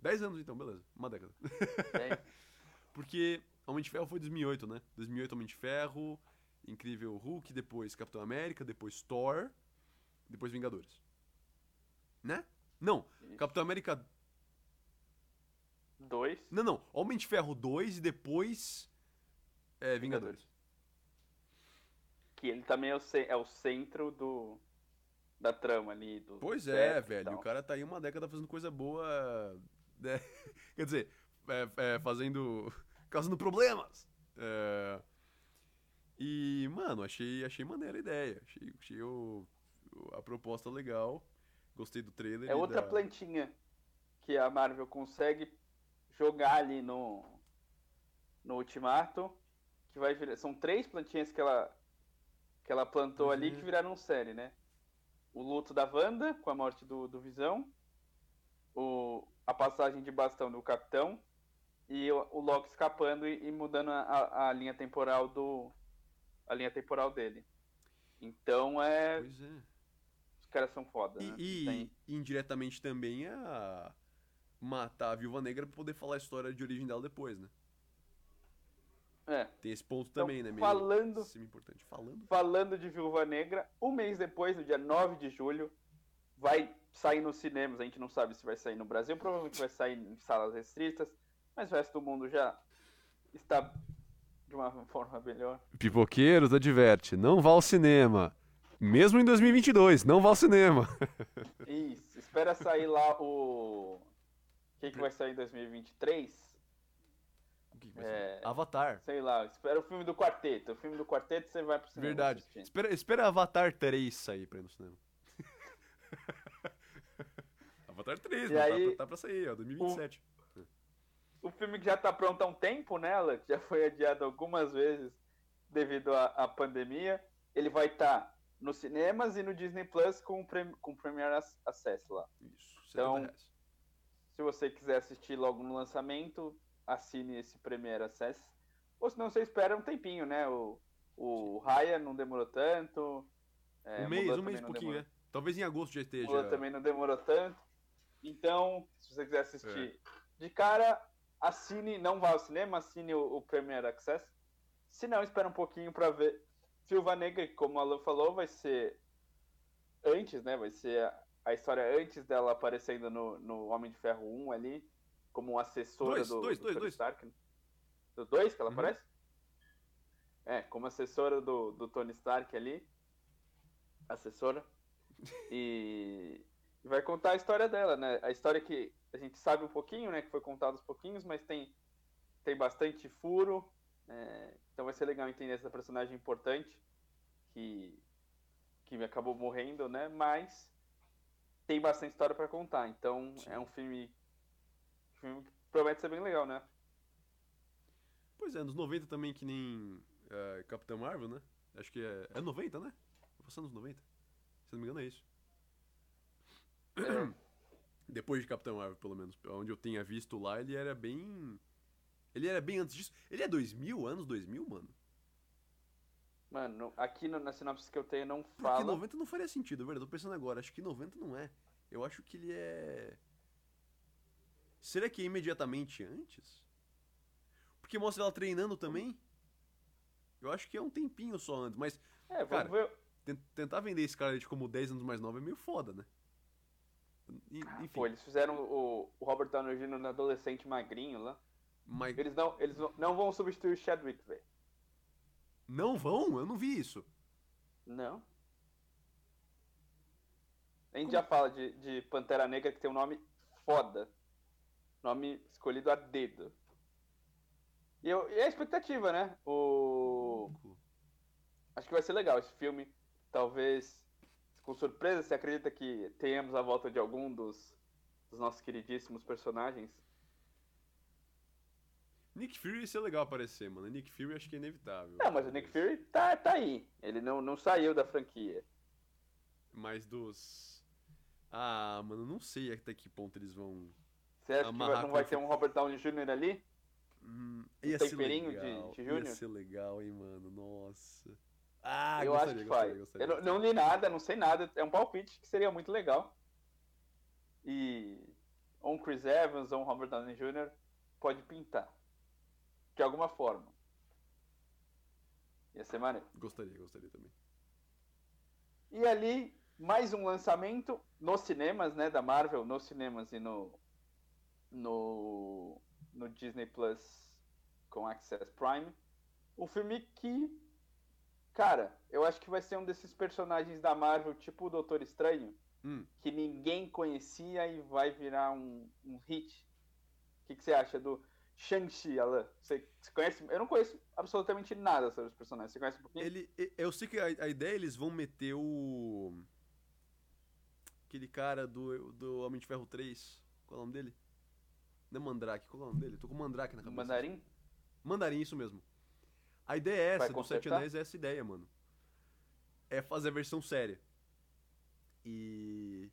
10 anos então, beleza. Uma década. Porque Homem de Ferro foi 2008, né? 2008 Homem de Ferro, Incrível Hulk, depois Capitão América, depois Thor, depois Vingadores. Né? Não. Capitão América. Dois. Não, não. Homem de Ferro 2 e depois. É, Vingadores. Que ele também é o, é o centro do da trama ali. Do Pois é, velho. O cara tá aí uma década fazendo coisa boa. né? Quer dizer, é, é, fazendo. causando problemas. É, E, mano, achei, achei maneira a ideia. Achei, achei o, a proposta legal. Gostei do trailer. É outra da... plantinha que a Marvel consegue jogar ali no, no Ultimato. Que vai virar. São três plantinhas que ela, que ela plantou Pois ali que viraram série, né? O luto da Wanda com a morte do, do Visão. O, a passagem de bastão do Capitão. E o, o Loki escapando e, e mudando a, a, linha temporal do. A linha temporal dele. Então é. Pois é. Os caras são foda, né? E, e Tem- indiretamente também a matar a Viúva Negra pra poder falar a história de origem dela depois, né? É. Tem esse ponto Então, também, né? Meio falando- semi-importante. Falando. Falando de Viúva Negra, um mês depois, no dia 9 de julho, vai sair nos cinemas. A gente não sabe se vai sair no Brasil, provavelmente vai sair em salas restritas, mas o resto do mundo já está de uma forma melhor. Pipoqueiros adverte, não vá ao cinema. Mesmo em 2022, não vá ao cinema. Isso, espera sair lá o. O que, que vai sair em 2023? O que que vai ser? É. Avatar. Sei lá, espera o filme do quarteto. O filme do quarteto você vai pro cinema. Verdade. assistir. Espera, espera Avatar 3 sair pra ir no cinema. Avatar 3, E não, aí, tá, tá pra sair, ó, 2027. o filme que já tá pronto há um tempo, né, Alex? Já foi adiado algumas vezes devido à, à pandemia. Ele vai estar nos cinemas e no Disney Plus com, prem, com Premier Ac- Access lá. Isso, 70 Então. Se você quiser assistir logo no lançamento, assine esse Premier Access. Ou se não, você espera um tempinho, né? O, o Raya não demorou tanto. é, um mês, um mês e pouquinho, demorou- né? Talvez em agosto já esteja. Mulan também não demorou tanto. Então, se você quiser assistir É. de cara, assine, não vá ao cinema, assine o, o Premier Access. Se não, espera um pouquinho para ver Silva Negra, como a Lu falou, vai ser antes, né? Vai ser a, a história antes dela aparecendo no, no Homem de Ferro 1 ali, como assessora Dois, do, dois, do dois, Tony dois. Stark. né? Do 2 que ela Uhum. aparece? É, como assessora do, do Tony Stark ali. Assessora. E, e vai contar a história dela, né? A história que a gente sabe um pouquinho, né? Que foi contada aos pouquinhos, mas tem, tem bastante furo. é, então vai ser legal entender essa personagem importante que, que acabou morrendo, né? Mas tem bastante história para contar. Então Sim. é um filme, filme promete ser bem legal, né? Pois é, nos 90 também, que nem é, Capitão Marvel, né? Acho que é. É 90, né? Vou passar nos 90. Se não me engano, é isso. Depois de Capitão Marvel, pelo menos. Onde eu tenha visto lá, ele era bem. Ele era bem antes disso. Ele é 2000? Anos 2000, mano? Mano, aqui no, na sinopse que eu tenho não Porque fala. 90 não faria sentido, é verdade. Tô pensando agora. Acho que 90 não é. Eu acho que ele é. Será que é imediatamente antes? Porque mostra ela treinando também? Eu acho que é um tempinho só antes, mas É, vamos Cara, ver. ten- tentar vender Scarlett como 10 anos mais nova é meio foda, né? E- Enfim, Pô, eles fizeram o, o Robert Downey Jr. no adolescente magrinho lá. mas Eles não, eles não- vão substituir o Chadwick, velho. não vão? Eu não vi isso. Não. A gente já fala de, de Pantera Negra que tem um nome foda. Nome escolhido a dedo. E, eu, e a expectativa, né? O. Acho que vai ser legal esse filme. Talvez, com surpresa, você acredita que tenhamos a volta de algum dos, dos nossos queridíssimos personagens Nick Fury ia ser legal aparecer, mano. Nick Fury acho que é inevitável. Não, mas o Nick Fury tá, tá aí. Ele não, não saiu da franquia. Mas dos. Ah, mano, não sei até que ponto eles vão. Você acha que vai, não vai ter um Robert Downey Jr. ali? Hum, ia Um temperinho legal. de- de Júnior? Ia ser legal, hein, mano. Nossa. Ah, eu gostaria, acho que gostaria, vai. gostaria, Eu não, não li nada, não sei nada. É um palpite que seria muito legal. E ou um Chris Evans ou um Robert Downey Jr. pode pintar. De alguma forma. Ia ser maneiro. Gostaria, gostaria também. E ali, mais um lançamento nos cinemas, né, da Marvel, nos cinemas e no no, no Disney Plus com Access Prime. Um filme que, cara, eu acho que vai ser um desses personagens da Marvel, tipo o Doutor Estranho, Hum, que ninguém conhecia e vai virar um, um hit. O que, que você acha do Shang-Chi, Alan? Você, você conhece? Eu não conheço absolutamente nada sobre os personagens. Você conhece um pouquinho? ele, eu sei que a, a ideia eles vão meter o. Aquele cara do, do Homem de Ferro 3. Qual é o nome dele? Não é Mandrake, qual é o nome dele? Tô com Mandrake na cabeça. Mandarim? Mandarim, isso mesmo. A ideia é Vai essa, do Sete? Anéis é essa ideia, mano. É fazer a versão séria. E.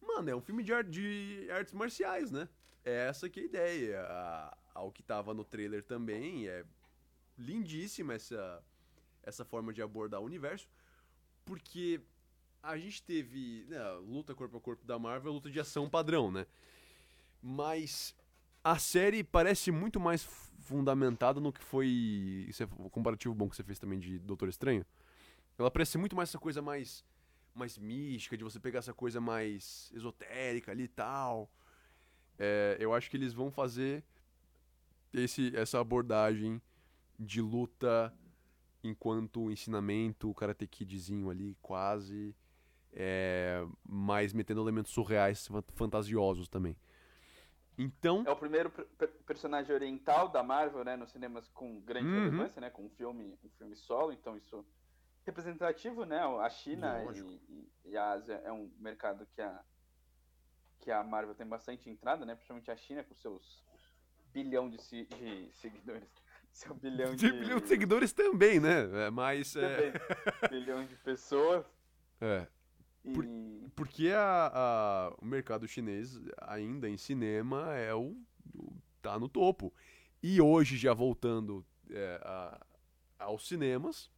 Mano, é um filme de, ar- de artes marciais, né? É essa que é a ideia. A, ao que tava no trailer também. É lindíssima essa, essa forma de abordar o universo. Porque a gente teve né, luta corpo a corpo da Marvel, luta de ação padrão, né? Mas a série parece muito mais fundamentada no que foi. Isso é o comparativo bom que você fez também de Doutor Estranho. Ela parece muito mais essa coisa mais. mais mística, de você pegar essa coisa mais esotérica ali e tal. É, eu acho que eles vão fazer esse, essa abordagem de luta enquanto ensinamento, o Karate Kidzinho ali, quase. É, mas metendo elementos surreais, fan- fantasiosos também. Então. É o primeiro per- per- personagem oriental da Marvel, né, nos cinemas com grande Uhum. relevância, né, com um filme, um filme solo, então isso representativo, né? A China e, e- a Ásia é um mercado que a que a Marvel tem bastante entrada, né? Principalmente a China com seus bilhão de, se- de seguidores, seu bilhão de De milhão de seguidores também, né? É, Mas. É, também, bilhão de pessoas é, e Por- porque a, a- o mercado chinês, ainda em cinema, é o, o- tá no topo. E hoje, já voltando é, a- aos cinemas,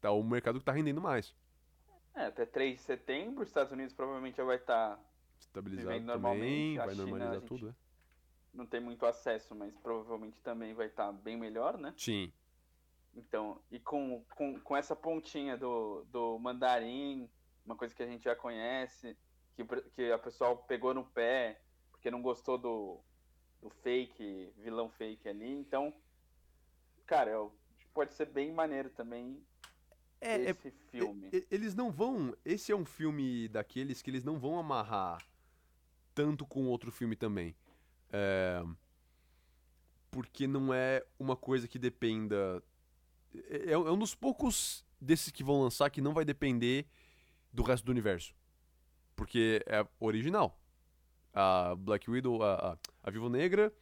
tá o mercado que tá rendendo mais. é, até 3 de setembro, os Estados Unidos provavelmente já vai estar Estabilizado Vivendo também, normalmente, vai China, normalizar tudo, né? não tem muito acesso, mas provavelmente também vai estar bem melhor, né? Sim. Então, e com, com, com essa pontinha do, do mandarim, uma coisa que a gente já conhece, que, que a pessoa pegou no pé, porque não gostou do, do fake, vilão fake ali. Então, cara, pode ser bem maneiro também É, é- esse filme. E- e- Eles não vão. Esse é um filme daqueles que eles não vão amarrar tanto com outro filme também. É, porque não é uma coisa que dependa. É, é um dos poucos desses que vão lançar que não vai depender do resto do universo. Porque é original. A Black Widow, a, a, a Viúva Negra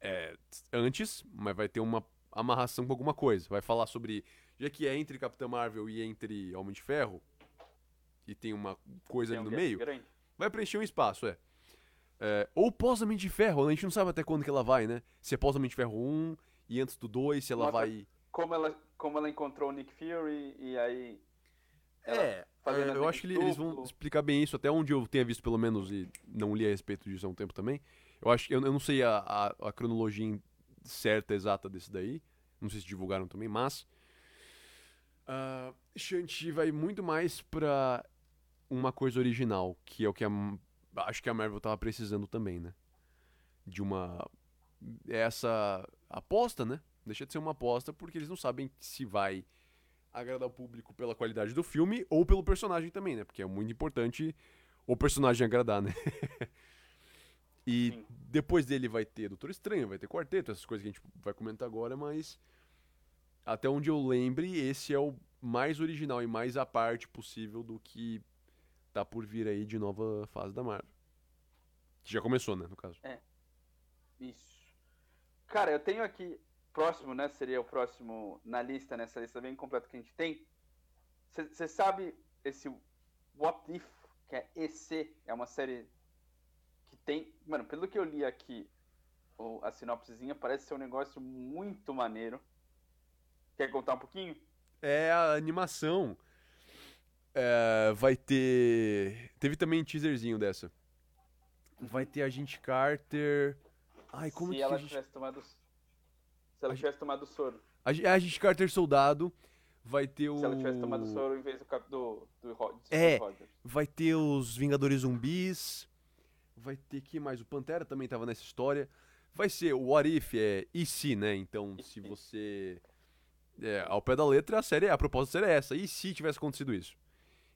é antes, mas vai ter uma amarração com alguma coisa. Vai falar sobre já que é entre Capitã Marvel e entre Homem de Ferro, e tem uma coisa Tem ali um no meio, grande. vai preencher um espaço, é. É, ou pós Homem de Ferro, a gente não sabe até quando que ela vai, né? Se é pós Homem de Ferro 1 e antes do 2, se ela Mostra- vai. Como ela, como ela encontrou o Nick Fury e aí. ela É, é, eu acho que eles vão explicar bem isso, até onde eu tenha visto pelo menos, e não li a respeito disso há um tempo também. Eu acho que eu, eu não sei a, a, a cronologia certa, exata desse daí. Não sei se divulgaram também, mas. Uh, Shang-Chi vai muito mais pra uma coisa original, que é o que a, acho que a Marvel tava precisando também, né? De uma. Essa aposta, né? Deixa de ser uma aposta porque eles não sabem se vai agradar o público pela qualidade do filme ou pelo personagem também, né? Porque é muito importante o personagem agradar, né? e Sim. depois dele vai ter Doutor Estranho, vai ter Quarteto, essas coisas que a gente vai comentar agora, mas até onde eu lembre, esse é o mais original e mais à parte possível do que tá por vir aí de nova fase da Marvel. Que já começou, né, no caso. Isso. Cara, eu tenho aqui, próximo, né? Seria o próximo na lista, nessa lista bem completa que a gente tem. Você sabe esse What If, que é EC, é uma série que tem. Mano, pelo que eu li aqui, a sinopsezinha, parece ser um negócio muito maneiro. Quer contar um pouquinho? É a animação. É, vai ter. Teve também um teaserzinho dessa. Vai ter a gente Carter. Ai, como Se que ela a gente... tivesse tomado. Se ela A tivesse tomado soro. A gente, a gente Carter soldado. Vai ter o. Se ela tivesse tomado soro em vez do, do, do, do É. Vai ter os Vingadores Zumbis. Vai ter que mais? O Pantera também tava nessa história. Vai ser o What If, é e se, né? Então, E se você. É, ao pé da letra, a série, a proposta é essa. E se tivesse acontecido isso?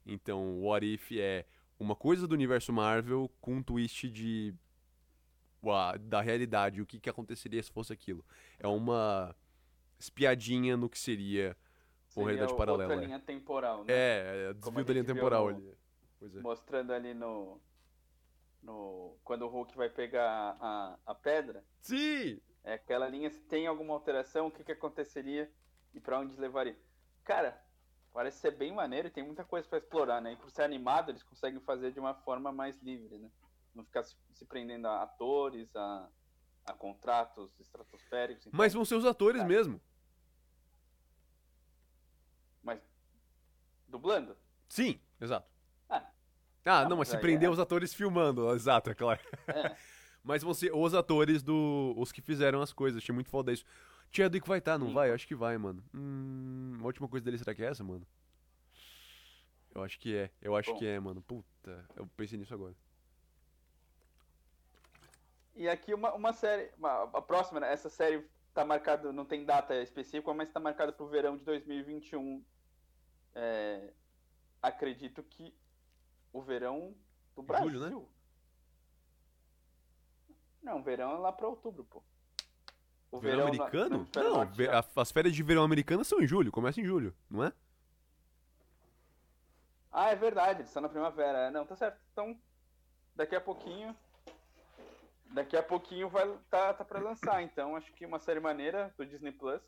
Então, o What If é uma coisa do universo Marvel com um twist de. Uá, da realidade, o que, que aconteceria se fosse aquilo. É uma espiadinha no que seria uma Seria realidade o- paralela. Outra é. linha temporal, né? É, é a desvio da linha temporal no- ali. É. Mostrando ali no. no quando o Hulk vai pegar a, a pedra. Sim! É aquela linha, se tem alguma alteração, o que, que aconteceria e pra onde levaria. Cara, parece ser bem maneiro e tem muita coisa pra explorar, né? E por ser animado, eles conseguem fazer de uma forma mais livre, né? Não ficar se, se prendendo a atores, a, a contratos estratosféricos. então- Mas vão ser os atores Cara. mesmo. Mas dublando? Sim, exato. Ah, Ah, Não, não, mas se prender é- os atores filmando, exato, é claro. é. Mas vão ser os atores do. os que fizeram as coisas. Achei muito foda isso. Chadwick vai estar, não Sim. vai? Eu acho que vai, mano. Hum, a última coisa dele será que é essa, mano? Eu acho que é. Eu acho Bom. que é, mano. Puta, eu pensei nisso agora. E aqui uma, uma série, uma- a próxima, né? essa série tá marcada, não tem data específica, mas tá marcada pro verão de 2021. É, acredito que o verão do Brasil. Julho, né? Não, verão é lá pra outubro, pô. O verão, na- no americano? hemisfério não, norte a- as férias de verão americanas são em julho, começa em julho, não é? Ah, é verdade, eles estão na primavera. É, Não, tá certo. Então, daqui a pouquinho. Daqui a pouquinho vai tá, tá pra lançar. Então, acho que uma série maneira do Disney Plus.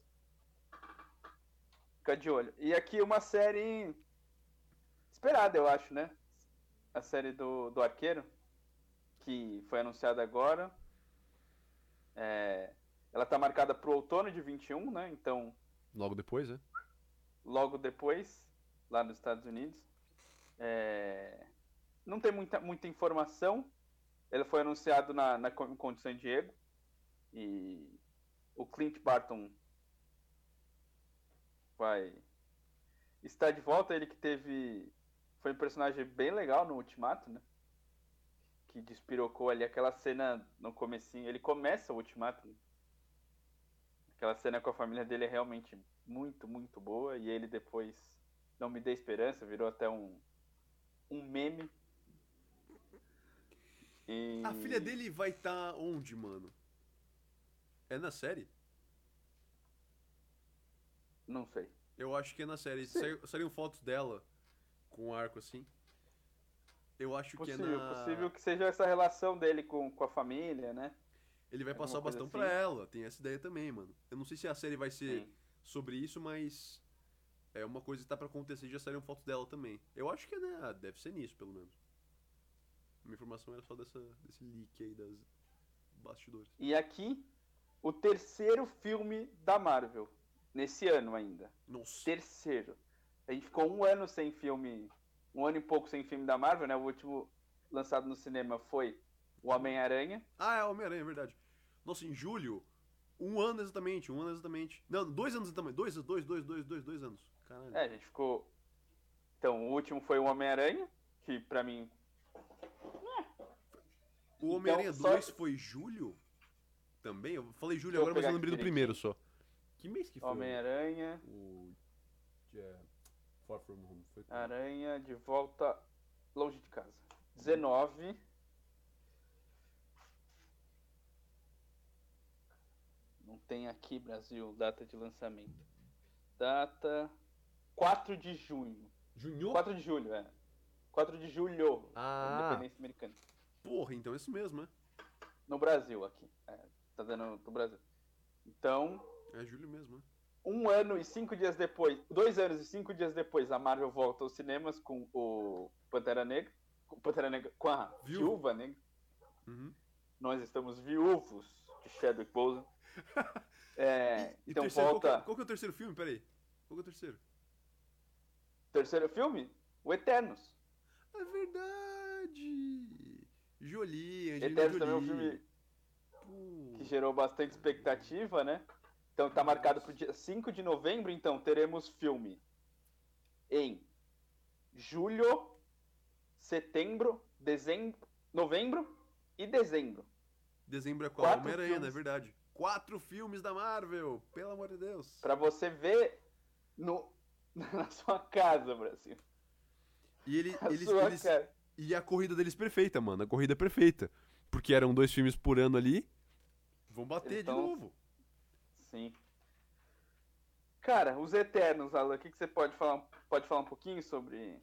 Fica de olho. E aqui uma série esperada, eu acho, né? A série do, do Arqueiro, que foi anunciada agora. É, ela tá marcada pro outono de 21, né? Então, Logo depois, né? logo depois, lá nos Estados Unidos. É, Não tem muita, muita informação. Ele foi anunciado na, na Comic Con de San Diego. E o Clint Barton vai estar de volta. Ele que teve. Foi um personagem bem legal no Ultimato, né? Que despirocou ali aquela cena no comecinho. Ele começa o Ultimato. né? Aquela cena com a família dele é realmente muito, muito boa. E ele depois não me deu esperança, virou até um, um meme. E... A filha dele vai estar onde, mano? É na série? Não sei. Eu acho que é na série. Saiu- Saíram fotos dela com um arco assim. Eu acho Possível, que é na. possível que seja essa relação dele com, com a família, né? Ele vai alguma passar o bastão assim. pra ela. Tem essa ideia também, mano. Eu não sei se a série vai ser Sim. sobre isso, mas. É uma coisa que tá pra acontecer já saíram fotos dela também. Eu acho que é, né? ah, Deve ser nisso, pelo menos. A minha informação era só dessa, desse leak aí das bastidores. E aqui, o terceiro filme da Marvel. Nesse ano ainda. Nossa. Terceiro. A gente ficou um ano sem filme. Um ano e pouco sem filme da Marvel, né? O último lançado no cinema foi O Homem-Aranha. Ah, é Homem-Aranha, é verdade. Nossa, em julho, um ano exatamente, um ano exatamente. Não, dois anos exatamente. Dois, dois, dois, dois, dois, dois anos. Caralho. É, a gente ficou. Então, o último foi o Homem-Aranha, que pra mim. O Homem-Aranha Então, só- 2 foi julho? Também? Eu falei julho Deixa agora, mas eu lembrei do primeiro só. Que mês que foi? Homem-Aranha. O. é, Far From Home. Foi? Aranha de volta longe de casa. 19. Não tem aqui, Brasil, data de lançamento. Data 4 de junho. Junho? 4 de julho, é. 4 de julho. Ah. Independência americana. Porra, então é isso mesmo, né? No Brasil, aqui. É, tá dando do Brasil. Então, É julho mesmo, né? um ano e cinco dias depois, dois anos e cinco dias depois, a Marvel volta aos cinemas com o Pantera Negra, com, Pantera Negra, com a Viúva. Viúva Negra. Uhum. Nós estamos viúvos de Chadwick Boseman. É, E então terceiro, qual que é- volta Qual, que é o terceiro filme? Peraí. Qual que é o terceiro? terceiro filme, o Eternos. É verdade! Jolie, Angelina Eternos também é um Jolie. filme Pô. que gerou bastante expectativa, né? Então tá marcado pro dia 5 de novembro, então teremos filme em julho, setembro, dezembro, novembro e dezembro. Dezembro é qual? Homem-Aranha, é verdade. Quatro filmes da Marvel! Pelo amor de Deus! Pra você ver no, na sua casa, Brasil. E ele, eles, eles-. E a corrida deles perfeita, mano. A corrida perfeita. Porque eram dois filmes por ano ali. Vão bater Então- de novo. Sim. Cara, os Eternos, Alan, o que, que você pode falar, pode falar um pouquinho sobre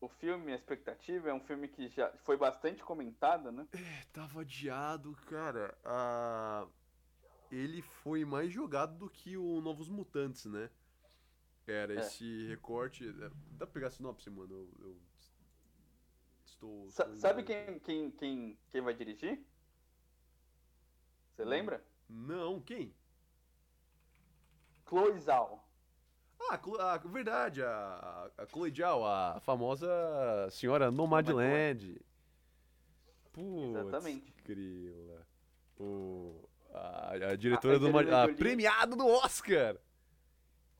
o filme, a expectativa? É um filme que já foi bastante comentado, né? É, tava adiado, cara. Ah, ele foi mais jogado do que o Novos Mutantes, né? Era É. esse recorte. é, Dá pra pegar a sinopse, mano? Eu, eu estou. Estou sabe quem, quem, quem, quem vai dirigir? Você Hum. lembra? Não, quem? Chloe Zhao. Ah, ah, verdade, a, a Chloe Zhao, a famosa senhora Nomadland. Putz, Exatamente. grila. O, a, a diretora A do... Angelina Ma- A premiada do Oscar!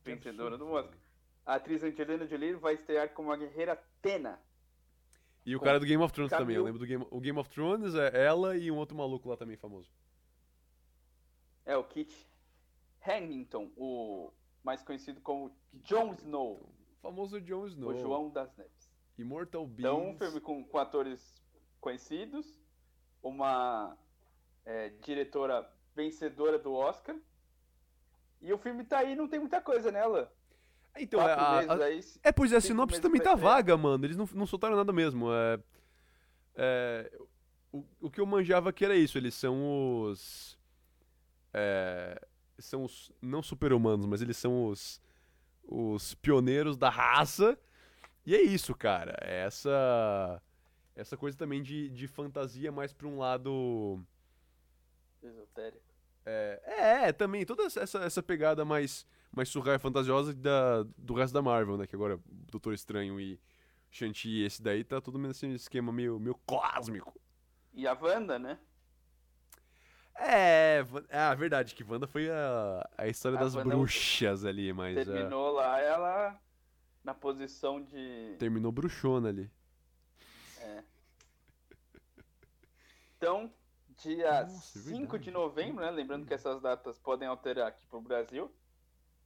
Vencedora do Oscar. A atriz Angelina Jolie vai estrear como a guerreira Tena. E o cara do Game of Thrones Camil- também, eu lembro do Game, o Game of Thrones, é ela e um outro maluco lá também famoso. É o Kit Harington, o mais conhecido como Jon Snow, Então, famoso Jon Snow. o João das Neves. Immortal Beings. Então, um filme com, com atores conhecidos, uma é, diretora vencedora do Oscar. E o filme tá aí, não tem muita coisa nela. Então, Quatro a- a- aí, É, pois é, a sinopse também tá vaga, mano. Eles não, não soltaram nada mesmo. É, é, o, o que eu manjava que era isso. Eles são os. É, são os. Não super-humanos, mas eles são os. Os pioneiros da raça. E é isso, cara. É essa. Essa coisa também de, de fantasia mais pra um lado. esotérico. É, é, também, toda essa- essa pegada mais, mais surreal e fantasiosa da, do resto da Marvel, né? Que agora Doutor Estranho e Shang-Chi, esse daí tá todo nesse esquema meio, meio cósmico. E a Wanda, né? É, Va- ah, verdade, que Wanda foi a, a história A das Wanda é bruxas ali, mas é, Terminou lá ela na posição de. terminou bruxona ali. é. Então, dia Nossa, é 5 de verdade. novembro, né? Lembrando que essas datas podem alterar aqui pro Brasil.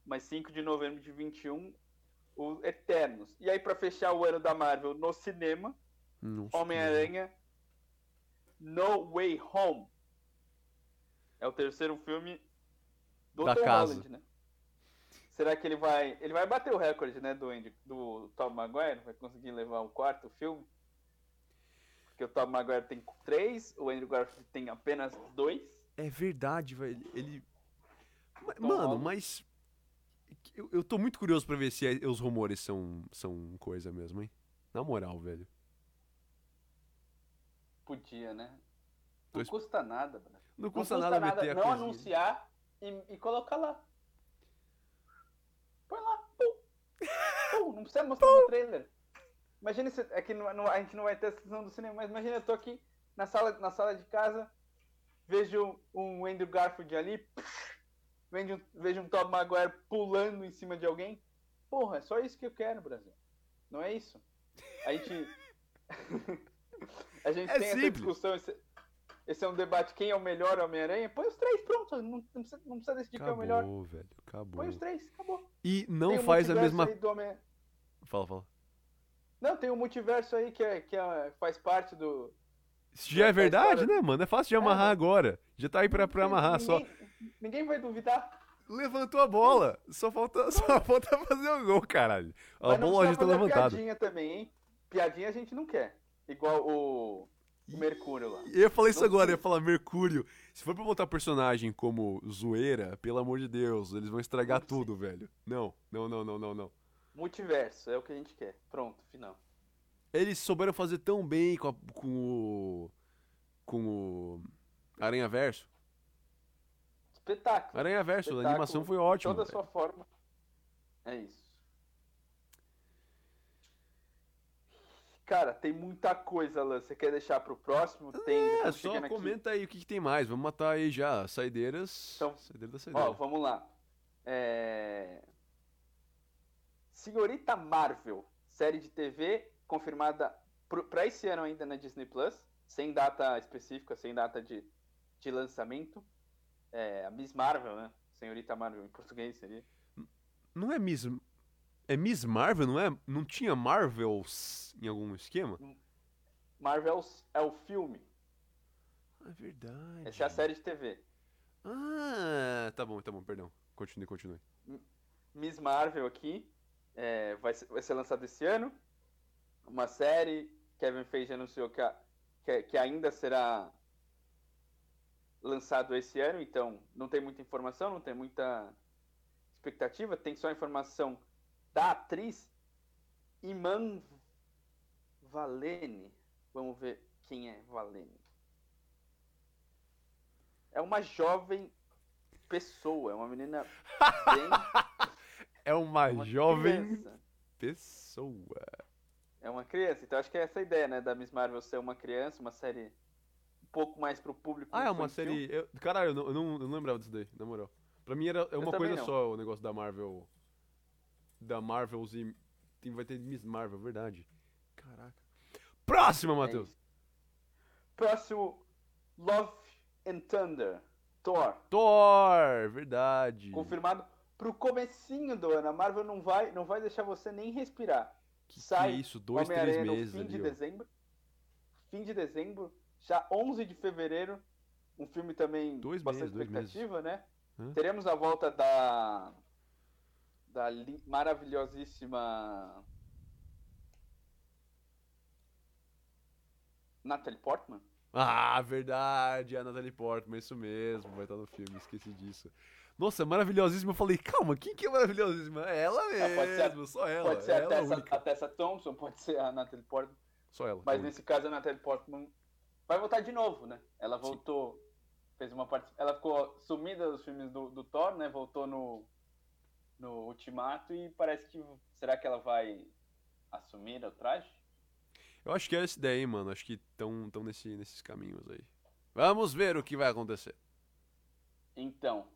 Mas 5 de novembro de 21, o Eternos. E aí, pra fechar o ano da Marvel no cinema, Homem-Aranha No Way Home. É o terceiro filme do Da Tom casa. Holland, né? Será que ele vai. Ele vai bater o recorde, né, do, Andy, do Tom Maguire? Vai conseguir levar o quarto filme? Porque o Tom Maguire tem três, o Andrew Garfield tem apenas dois. É verdade, velho. Ele. Mano, Holland. mas. Eu, eu tô muito curioso pra ver se é- os rumores são, são coisa mesmo, hein? Na moral, velho. Podia, né? Não Dois- custa nada. Não Não custa nada meter a não anunciar e, e colocar lá. Põe lá. Pum. Pum, não precisa mostrar no trailer. Imagina se. É que não- não- a gente não vai ter a sessão do cinema, mas imagina, eu tô aqui na sala, na sala de casa, vejo um Andrew Garfield ali, vejo, vejo um Tom Maguire pulando em cima de alguém. Porra, é só isso que eu quero, Brasil. Não é isso? A gente. a gente É tem essa simples. discussão. Esse, esse é um debate: quem é o melhor Homem-Aranha? Põe os três, pronto. Não, não precisa, não precisa decidir quem é o melhor. Acabou, velho. Acabou. Põe os três, acabou. E não faz a mesma. Fala, fala. Não, tem o multiverso aí que, é, que é- faz parte do. Isso já é Essa verdade, né, mano? É fácil de amarrar É, agora. Já tá aí pra, pra amarrar só. Ninguém, vai duvidar. Levantou a bola. Só falta, só falta fazer o gol, caralho. A bola já tá levantada. piadinha também, hein? Piadinha a gente não quer. Igual o. o Mercúrio lá. Eu falar isso Não agora, sei. eu ia falar Mercúrio. Se for pra botar personagem como zoeira, pelo amor de Deus, eles vão estragar Não sei. tudo, velho. Não, não, não, não, não, não. Multiverso, é o que a gente quer. Pronto, final. Eles souberam fazer tão bem com, a- com o. com o. Aranha Verso. Espetáculo. Aranha Verso, a Espetáculo, animação foi ótima. Toda a sua forma. É isso. Cara, tem muita coisa, Lan. Você quer deixar pro próximo? Tem. já É, só chegando aqui. comenta aí o que, que tem mais. Vamos matar aí já. Saideiras. Então, Saideira da saideira. Ó, vamos lá. É... Senhorita Marvel, série de TV confirmada pra esse ano ainda na Disney Plus, sem data específica, sem data de, de lançamento. É, a Miss Marvel, né? Senhorita Marvel em português seria. Não é Miss. É Miss Marvel, não é? Não tinha Marvels em algum esquema? Marvel é o filme, É verdade. essa é a série de TV. Ah, tá bom, tá bom, perdão. Continue, continue. Miss Marvel aqui é, vai, ser, vai ser lançado esse ano. Uma série. Kevin Feige anunciou que, a- que, que ainda será lançado esse ano, então não tem muita informação, não tem muita expectativa, tem só informação da atriz Iman Valene. Vamos ver quem é Valene. É uma jovem pessoa, é uma menina bem É uma, uma jovem criança. pessoa. É uma criança, então acho que é essa a ideia, né, da Miss Marvel ser uma criança, uma série pouco mais pro público. Ah, é uma série. Eu, caralho, eu não, eu, não, eu não lembrava disso daí, na moral. Pra mim era é uma coisa não. só o negócio da Marvel. Da Marvels e. Tem, vai ter Miss Marvel, verdade. Caraca. Próxima, É Matheus! isso. Próximo, Love and Thunder, Thor, Thor, verdade. confirmado pro comecinho do ano. A Marvel não vai, não vai deixar você nem respirar. Que, que sai é isso? Dois, três meses fim de ali, ó. dezembro. Fim de dezembro, já 11 de fevereiro, um filme também Dois bastante meses, expectativa, né? Hã? Teremos a volta da da maravilhosíssima Natalie Portman. Ah, verdade, a Natalie Portman, isso mesmo, vai estar no filme, esqueci disso. Nossa, maravilhosíssima. Eu falei, calma, quem que é maravilhosíssima? É ela mesmo, Ah, pode ser- só ela. pode ser é a ela a Tessa, a Tessa Thompson, pode ser a Natalie Portman, Só ela. mas a única. nesse caso a Natalie Portman vai voltar de novo, né? Ela voltou, fez uma parte, ela ficou sumida dos filmes do, do Thor, né? Voltou no no Ultimato e parece que será que ela vai assumir o traje? Eu acho que é essa ideia, mano. Acho que estão tão nesse, nesses caminhos aí. Vamos ver o que vai acontecer. Então,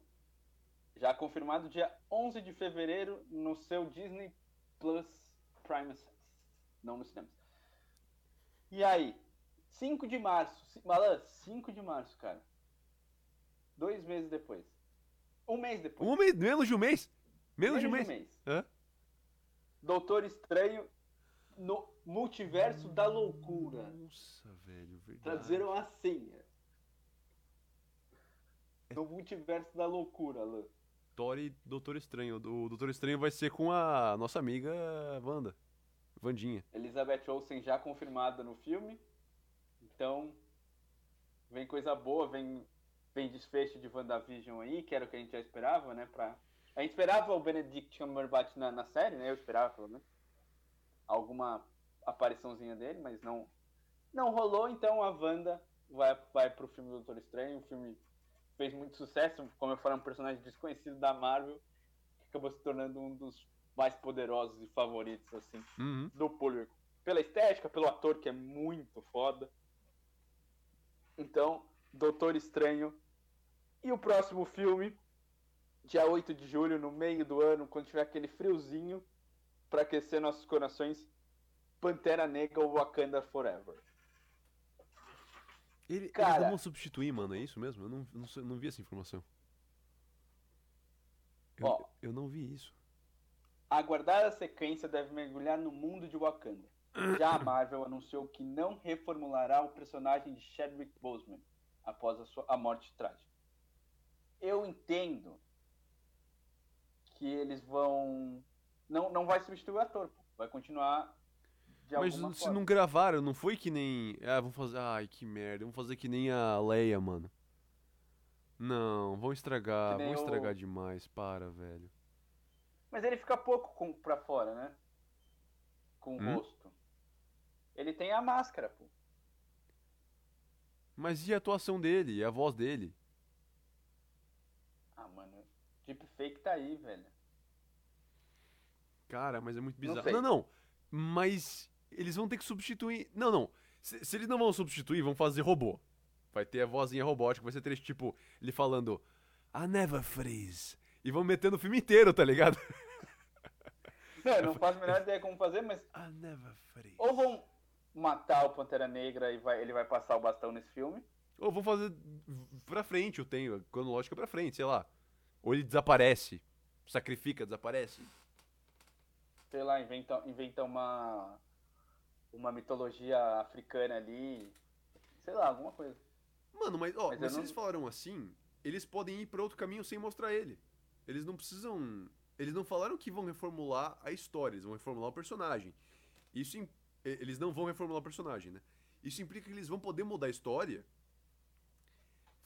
já confirmado dia 11 de fevereiro no seu Disney Plus Prime não nos cinemas. E aí, 5 de março, Malan, 5 de março, cara. Dois meses depois. Um mês depois. Um mês, menos de um mês? Menos, de um mês? Hã? Doutor Estranho no Multiverso da Loucura. Nossa, velho, verdade. Traduziram assim. No Multiverso da Loucura, Alan. E Doutor Estranho. O Doutor Estranho vai ser com a nossa amiga Wanda. Vandinha. Elizabeth Olsen já confirmada no filme. Então, vem coisa boa, vem, vem desfecho de WandaVision aí, que era o que a gente já esperava, né? Pra... A gente esperava o Benedict Cumberbatch na, na série, né? Eu esperava, pelo menos. Alguma apariçãozinha dele, mas não, não rolou. Então a Wanda vai, vai pro filme do Doutor Estranho. O filme fez muito sucesso, como eu falei, um personagem desconhecido da Marvel, que acabou se tornando um dos mais poderosos e favoritos, assim, Uhum. do público. Pela estética, pelo ator que é muito foda. Então, Doutor Estranho. E o próximo filme, dia 8 de julho, no meio do ano, quando tiver aquele friozinho, para aquecer nossos corações, Pantera Negra ou Wakanda Forever. Ele, Cara- Eles não vão substituir, mano, é isso mesmo? Eu não, não, não vi essa informação. Eu, Ó. eu não vi isso. Aguardar a sequência deve mergulhar no mundo de Wakanda. Já a Marvel anunciou que não reformulará o personagem de Chadwick Boseman após a, sua, a morte trágica. Eu entendo que eles vão. Não, não vai substituir o ator, pô. vai continuar de Mas se forma. não gravaram, não foi que nem. Ah, vamos fazer. Ai, que merda. Vamos fazer que nem a Leia, mano. Não, vão estragar. Vão o- estragar demais. Para, velho. Mas ele fica pouco com, pra fora, né? Com o Hum? rosto. Ele tem a máscara, pô. Mas e a atuação dele? E a voz dele? Ah, mano. Deepfake tá aí, velho. Cara, mas é muito Não bizarro. sei. Não, não. Mas eles vão ter que substituir. Não, não. Se, se eles não vão substituir, vão fazer robô. Vai ter a vozinha robótica, vai ser trecho tipo ele falando I never freeze. E vão metendo o filme inteiro, tá ligado? Não, eu não faço a menor ideia como fazer, mas I never freeze. ou vão matar o Pantera Negra e vai, ele vai passar o bastão nesse filme. Ou vão fazer pra frente, eu tenho, cronológica pra frente, sei lá. Ou ele desaparece. Sacrifica, desaparece. Sei lá, inventa, inventa uma. Uma mitologia africana ali. Sei lá, alguma coisa. Mano, mas, ó, Mas mas, se não- eles falaram assim, eles podem ir pra outro caminho sem mostrar ele. Eles não precisam. Eles não falaram que vão reformular a história, eles vão reformular o personagem. Isso eles não vão reformular o personagem, né? Isso implica que eles vão poder mudar a história.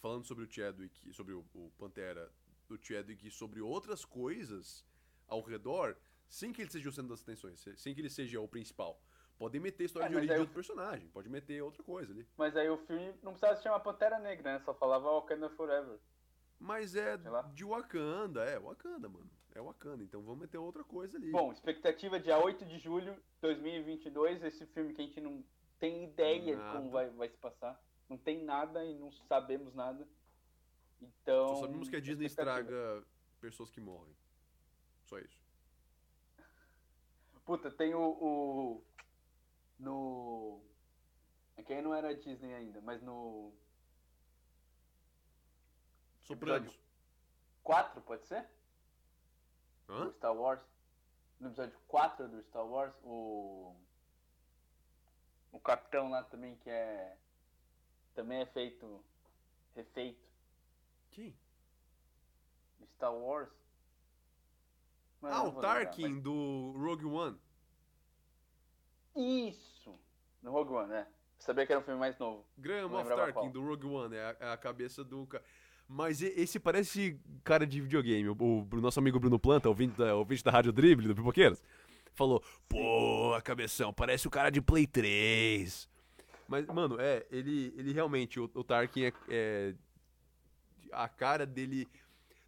Falando sobre o Chadwick, sobre o, o Pantera do Chadwick e sobre outras coisas ao redor, sem que ele seja o centro das atenções, se- sem que ele seja o principal. Podem meter a história Ah, de origem de eu- outro personagem, pode meter outra coisa ali. Mas aí o filme não precisava se chamar Pantera Negra, né? Só falava Wakanda Forever. Mas é de Wakanda, é Wakanda, mano. É Wakanda, então vamos meter outra coisa ali. Bom, expectativa dia 8 de julho de 2022. Esse filme que a gente não tem ideia de Nada. como vai, vai se passar. Não tem nada e não sabemos nada. Então. Só sabemos que a Disney estraga pessoas que morrem. Só isso. Puta, tem o. o- no. É que aí não era Disney ainda, mas no. Sopranos. 4, pode ser? Hã? Do Star Wars. No episódio 4 do Star Wars, o. O capitão lá também que é. Também é feito. Refeito. Quem? Star Wars. Eu Ah, o vou lembrar, Tarkin do Rogue One. mas- Isso! No Rogue One, né? Sabia que era um filme mais novo. Graham of Tarkin qual. do Rogue One. É a, é a cabeça do. Mas esse parece cara de videogame. O, o nosso amigo Bruno Planta, ouvinte da, ouvinte da Rádio Drible, do Pipoqueiros, falou: Pô, cabeção, parece o cara de Play 3. Mas, mano, é, ele, ele realmente, o, o Tarkin é, é. A cara dele.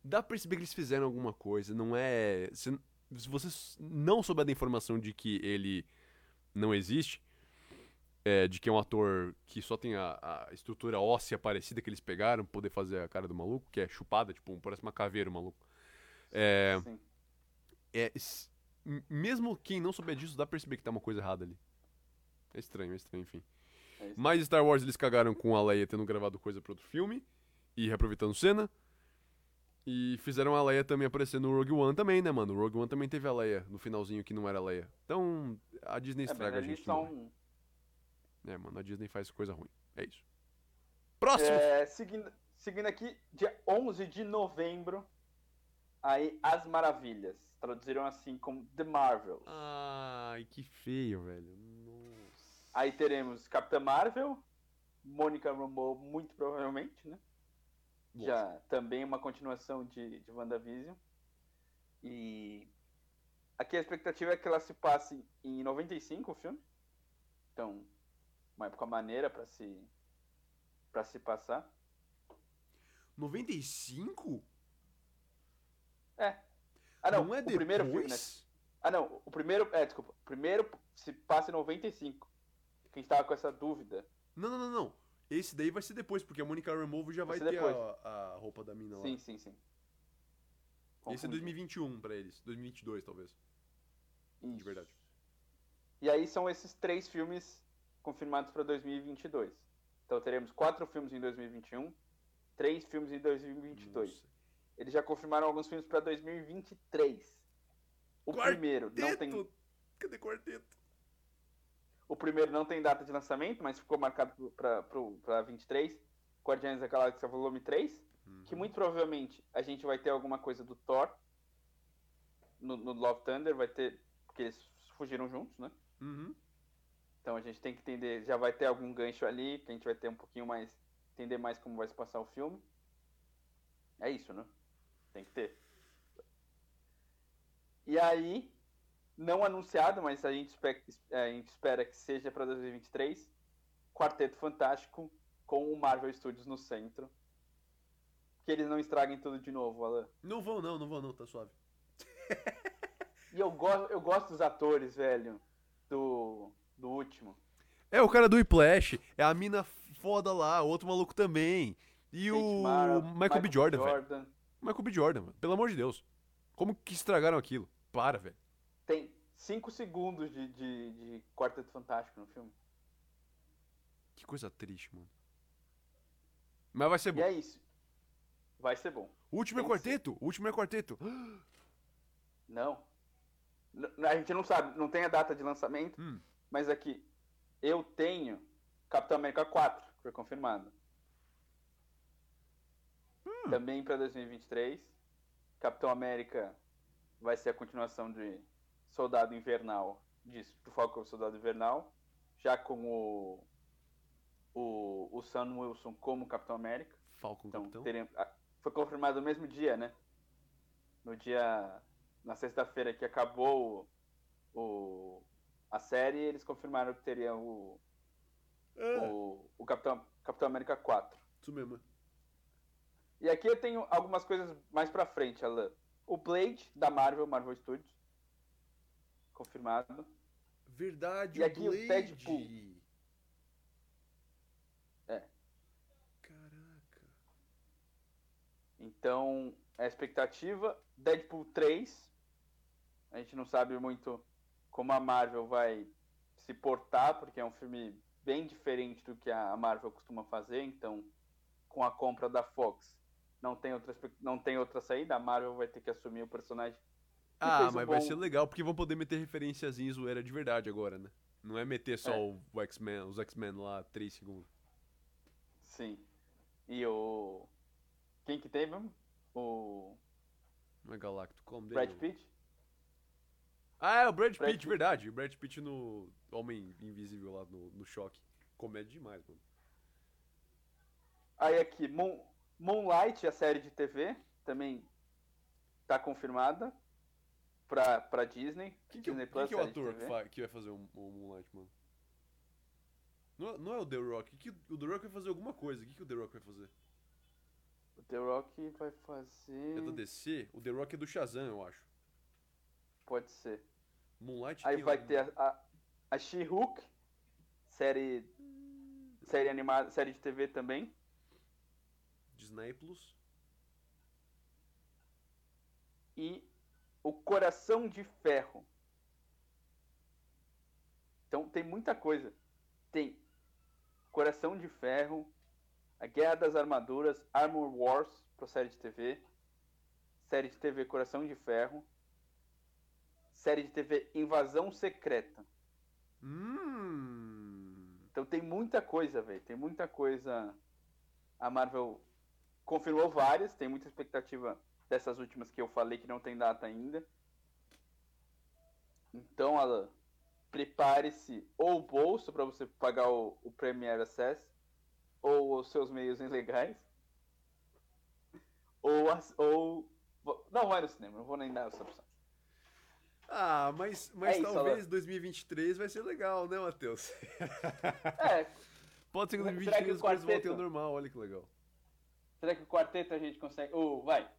Dá pra perceber que eles fizeram alguma coisa, não é. Se, se você não souber da informação de que ele não existe, é, de que é um ator que só tem a, a estrutura óssea parecida que eles pegaram, pra poder fazer a cara do maluco, que é chupada, tipo, parece uma caveira o maluco. É, Sim. é, mesmo quem não souber disso, dá pra perceber que tá uma coisa errada ali. É estranho, é estranho, enfim. É isso. Mas Star Wars eles cagaram com a Leia tendo gravado coisa pra outro filme e reaproveitando cena. E fizeram a Leia também aparecer no Rogue One também, né, mano? O Rogue One também teve a Leia no finalzinho que não era a Leia. Então, a Disney É, estraga a ali gente. são-. É, mano, a Disney faz coisa ruim. É isso. Próximo! É, seguindo, seguindo aqui, dia 11 de novembro, aí As Maravilhas. Traduziram assim como The Marvels. Ai, que feio, velho. Nossa. Aí teremos Capitã Marvel, Mônica Rambeau, muito provavelmente, né? Já também uma continuação de, de WandaVision. E aqui a expectativa é que ela se passe em 95, o filme. Então, uma época maneira pra se para se passar. 95? É. Ah, não, não é o depois? primeiro filme, né? Ah, não, o primeiro, é, desculpa. O primeiro se passa em 95. Quem estava com essa dúvida. Não, não, não, não. Esse daí vai ser depois, porque a Monica Rambeau já vai, Vai ter a, a roupa da mina lá. Sim, sim, sim. Esse é Confundi. 2021 pra eles. 2022, talvez. De Isso. verdade. E aí são esses três filmes confirmados para 2022. Então teremos quatro filmes em 2021, três filmes em 2022. Nossa. Eles já confirmaram alguns filmes para 2023. O Quarteto! primeiro não tem Cadê quarteto? o primeiro não tem data de lançamento, mas ficou marcado para 23. Guardiões da Galáxia Volume 3, Uhum. que muito provavelmente a gente vai ter alguma coisa do Thor no, no Love Thunder, vai ter porque eles fugiram juntos, né? Uhum. Então a gente tem que entender, já vai ter algum gancho ali, que a gente vai ter um pouquinho mais, entender mais como vai se passar o filme. É isso, né? Tem que ter. E aí, não anunciado, mas a gente espera, a gente espera que seja para 2023, Quarteto Fantástico com o Marvel Studios no centro. Que eles não estraguem tudo de novo, Alan. Não vão não, não vão não, tá suave. e eu gosto, eu gosto dos atores, velho, do, do último. É, o cara do Whiplash, é a mina foda lá, outro maluco também. E o Mara, Michael, Michael, B. Jordan, Jordan. velho. Michael B. Jordan, mano. pelo amor de Deus. Como que estragaram aquilo? Para, velho. Tem 5 segundos de, de, de Quarteto Fantástico no filme. Que coisa triste, mano. Mas vai ser bom. E é isso. Vai ser bom. O último é Tem é quarteto? O último é quarteto. Não. A gente não sabe, não tem a data de lançamento, hum. Mas aqui eu tenho Capitão América 4, que foi confirmado. Hum. Também para 2023. Capitão América vai ser a continuação de Soldado Invernal, disso, do Falcão Soldado Invernal, já com o o, o Sam Wilson como Capitão América. Falcon então, Capitão? Teremos, foi confirmado no mesmo dia, né? No dia. Na sexta-feira que acabou o, o, a série, eles confirmaram que teria o. É. O, o Capitão, Capitão América 4. Isso mesmo. E aqui eu tenho algumas coisas mais pra frente, Alan. O Blade, da Marvel, Marvel Studios. Confirmado. Verdade, e aqui o, Blade. o Deadpool. Então, a expectativa, Deadpool 3. A gente não sabe muito como a Marvel vai se portar, porque é um filme bem diferente do que a Marvel costuma fazer, então com a compra da Fox não tem outra, não tem outra saída, a Marvel vai ter que assumir o personagem. Ah, mas um bom... vai ser legal, porque vão poder meter referências em zoeira de verdade agora, né? Não é meter só é. o X-Men, os X-Men lá 3 segundos. Sim. E o quem que tem mesmo? O. Não é Galacto, como? Brad Pitt? Ah, é o Brad, Brad Pitt, Pitt, verdade. O Brad Pitt no Homem Invisível lá no, no choque. Comédia demais, mano. Aí aqui, Moon, Moonlight, a série de TV, também tá confirmada pra, pra Disney. Que que, Disney Plus, que, que é o ator que, que, vai fazer o, o Moonlight, mano? Não, é, não é o The Rock. Que, o The Rock vai fazer alguma coisa. O que, que o The Rock vai fazer? O The Rock vai fazer. É do DC? O The Rock é do Shazam, eu acho. Pode ser. Moonlight Aí vai ter a, a, She-Hulk, série. Série animada, série de TV também. Disney Plus. E o Coração de Ferro. Então tem muita coisa. Tem Coração de Ferro, a Guerra das Armaduras, Armor Wars, para série de TV. Série de TV Coração de Ferro. Série de TV Invasão Secreta. Hum. Então tem muita coisa, velho. Tem muita coisa. A Marvel confirmou várias, tem muita expectativa dessas últimas que eu falei que não tem data ainda. Então, Alan, prepare-se ou o bolso para você pagar o, o Premier Access ou os seus meios ilegais, ou, as, ou não vai no cinema, não vou nem dar essa opção. Ah, mas, mas é talvez isso, 2023 vai ser legal, né, Matheus? É. Pode ser que 2023 as coisas voltem ao normal, olha que legal. Será que o quarteto a gente consegue. O, vai.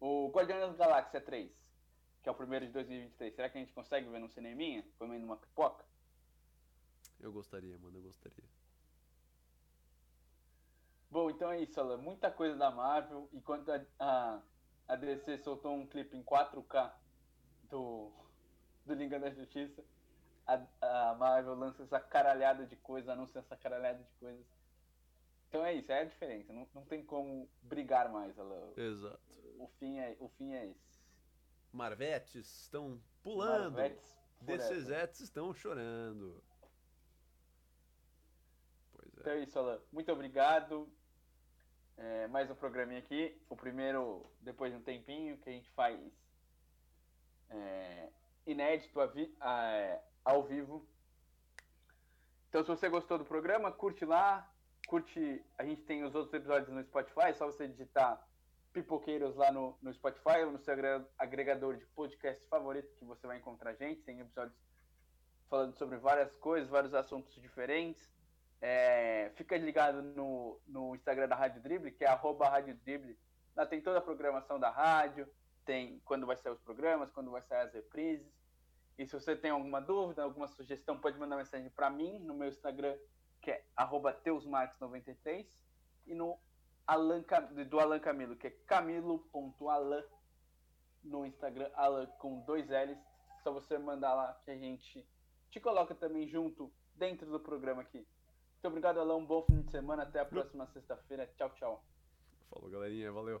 O Guardiões da Galáxia 3, que é o primeiro de 2023, será que a gente consegue ver no cineminha, comendo uma pipoca? Eu gostaria, mano, eu gostaria. Bom, então é isso, Alan. Muita coisa da Marvel. Enquanto a, a, a DC soltou um clipe em 4K do, do Liga da Justiça, a, a Marvel lança essa caralhada de coisas, anuncia essa caralhada de coisas. Então é isso, é a diferença. Não, não tem como brigar mais, Alan. Exato. O fim é, o fim é esse. Marvetes estão pulando. Marvetes estão chorando. Pois é. Então é isso, Alan. Muito obrigado. É, mais um programinha aqui. O primeiro, depois de um tempinho, que a gente faz é, inédito vi, a, ao vivo. Então, se você gostou do programa, curte lá. Curte. A gente tem os outros episódios no Spotify. É só você digitar Pipoqueiros lá no, no Spotify ou no seu agregador de podcast favorito que você vai encontrar a gente. Tem episódios falando sobre várias coisas, vários assuntos diferentes. É, fica ligado no, no Instagram da Rádio Drible, que é arroba Rádio. Lá tem toda a programação da rádio, tem quando vai sair os programas, quando vai sair as reprises. E se você tem alguma dúvida, alguma sugestão, pode mandar mensagem para mim no meu Instagram, que é teusmarques93, e no Alan, do Alan Camilo, que é camilo.alan no Instagram, Alan com dois L's. Só você mandar lá que a gente te coloca também junto dentro do programa aqui. Muito obrigado, Alan. Um bom fim de semana. Até a próxima sexta-feira. Tchau, tchau. Falou, galerinha. Valeu.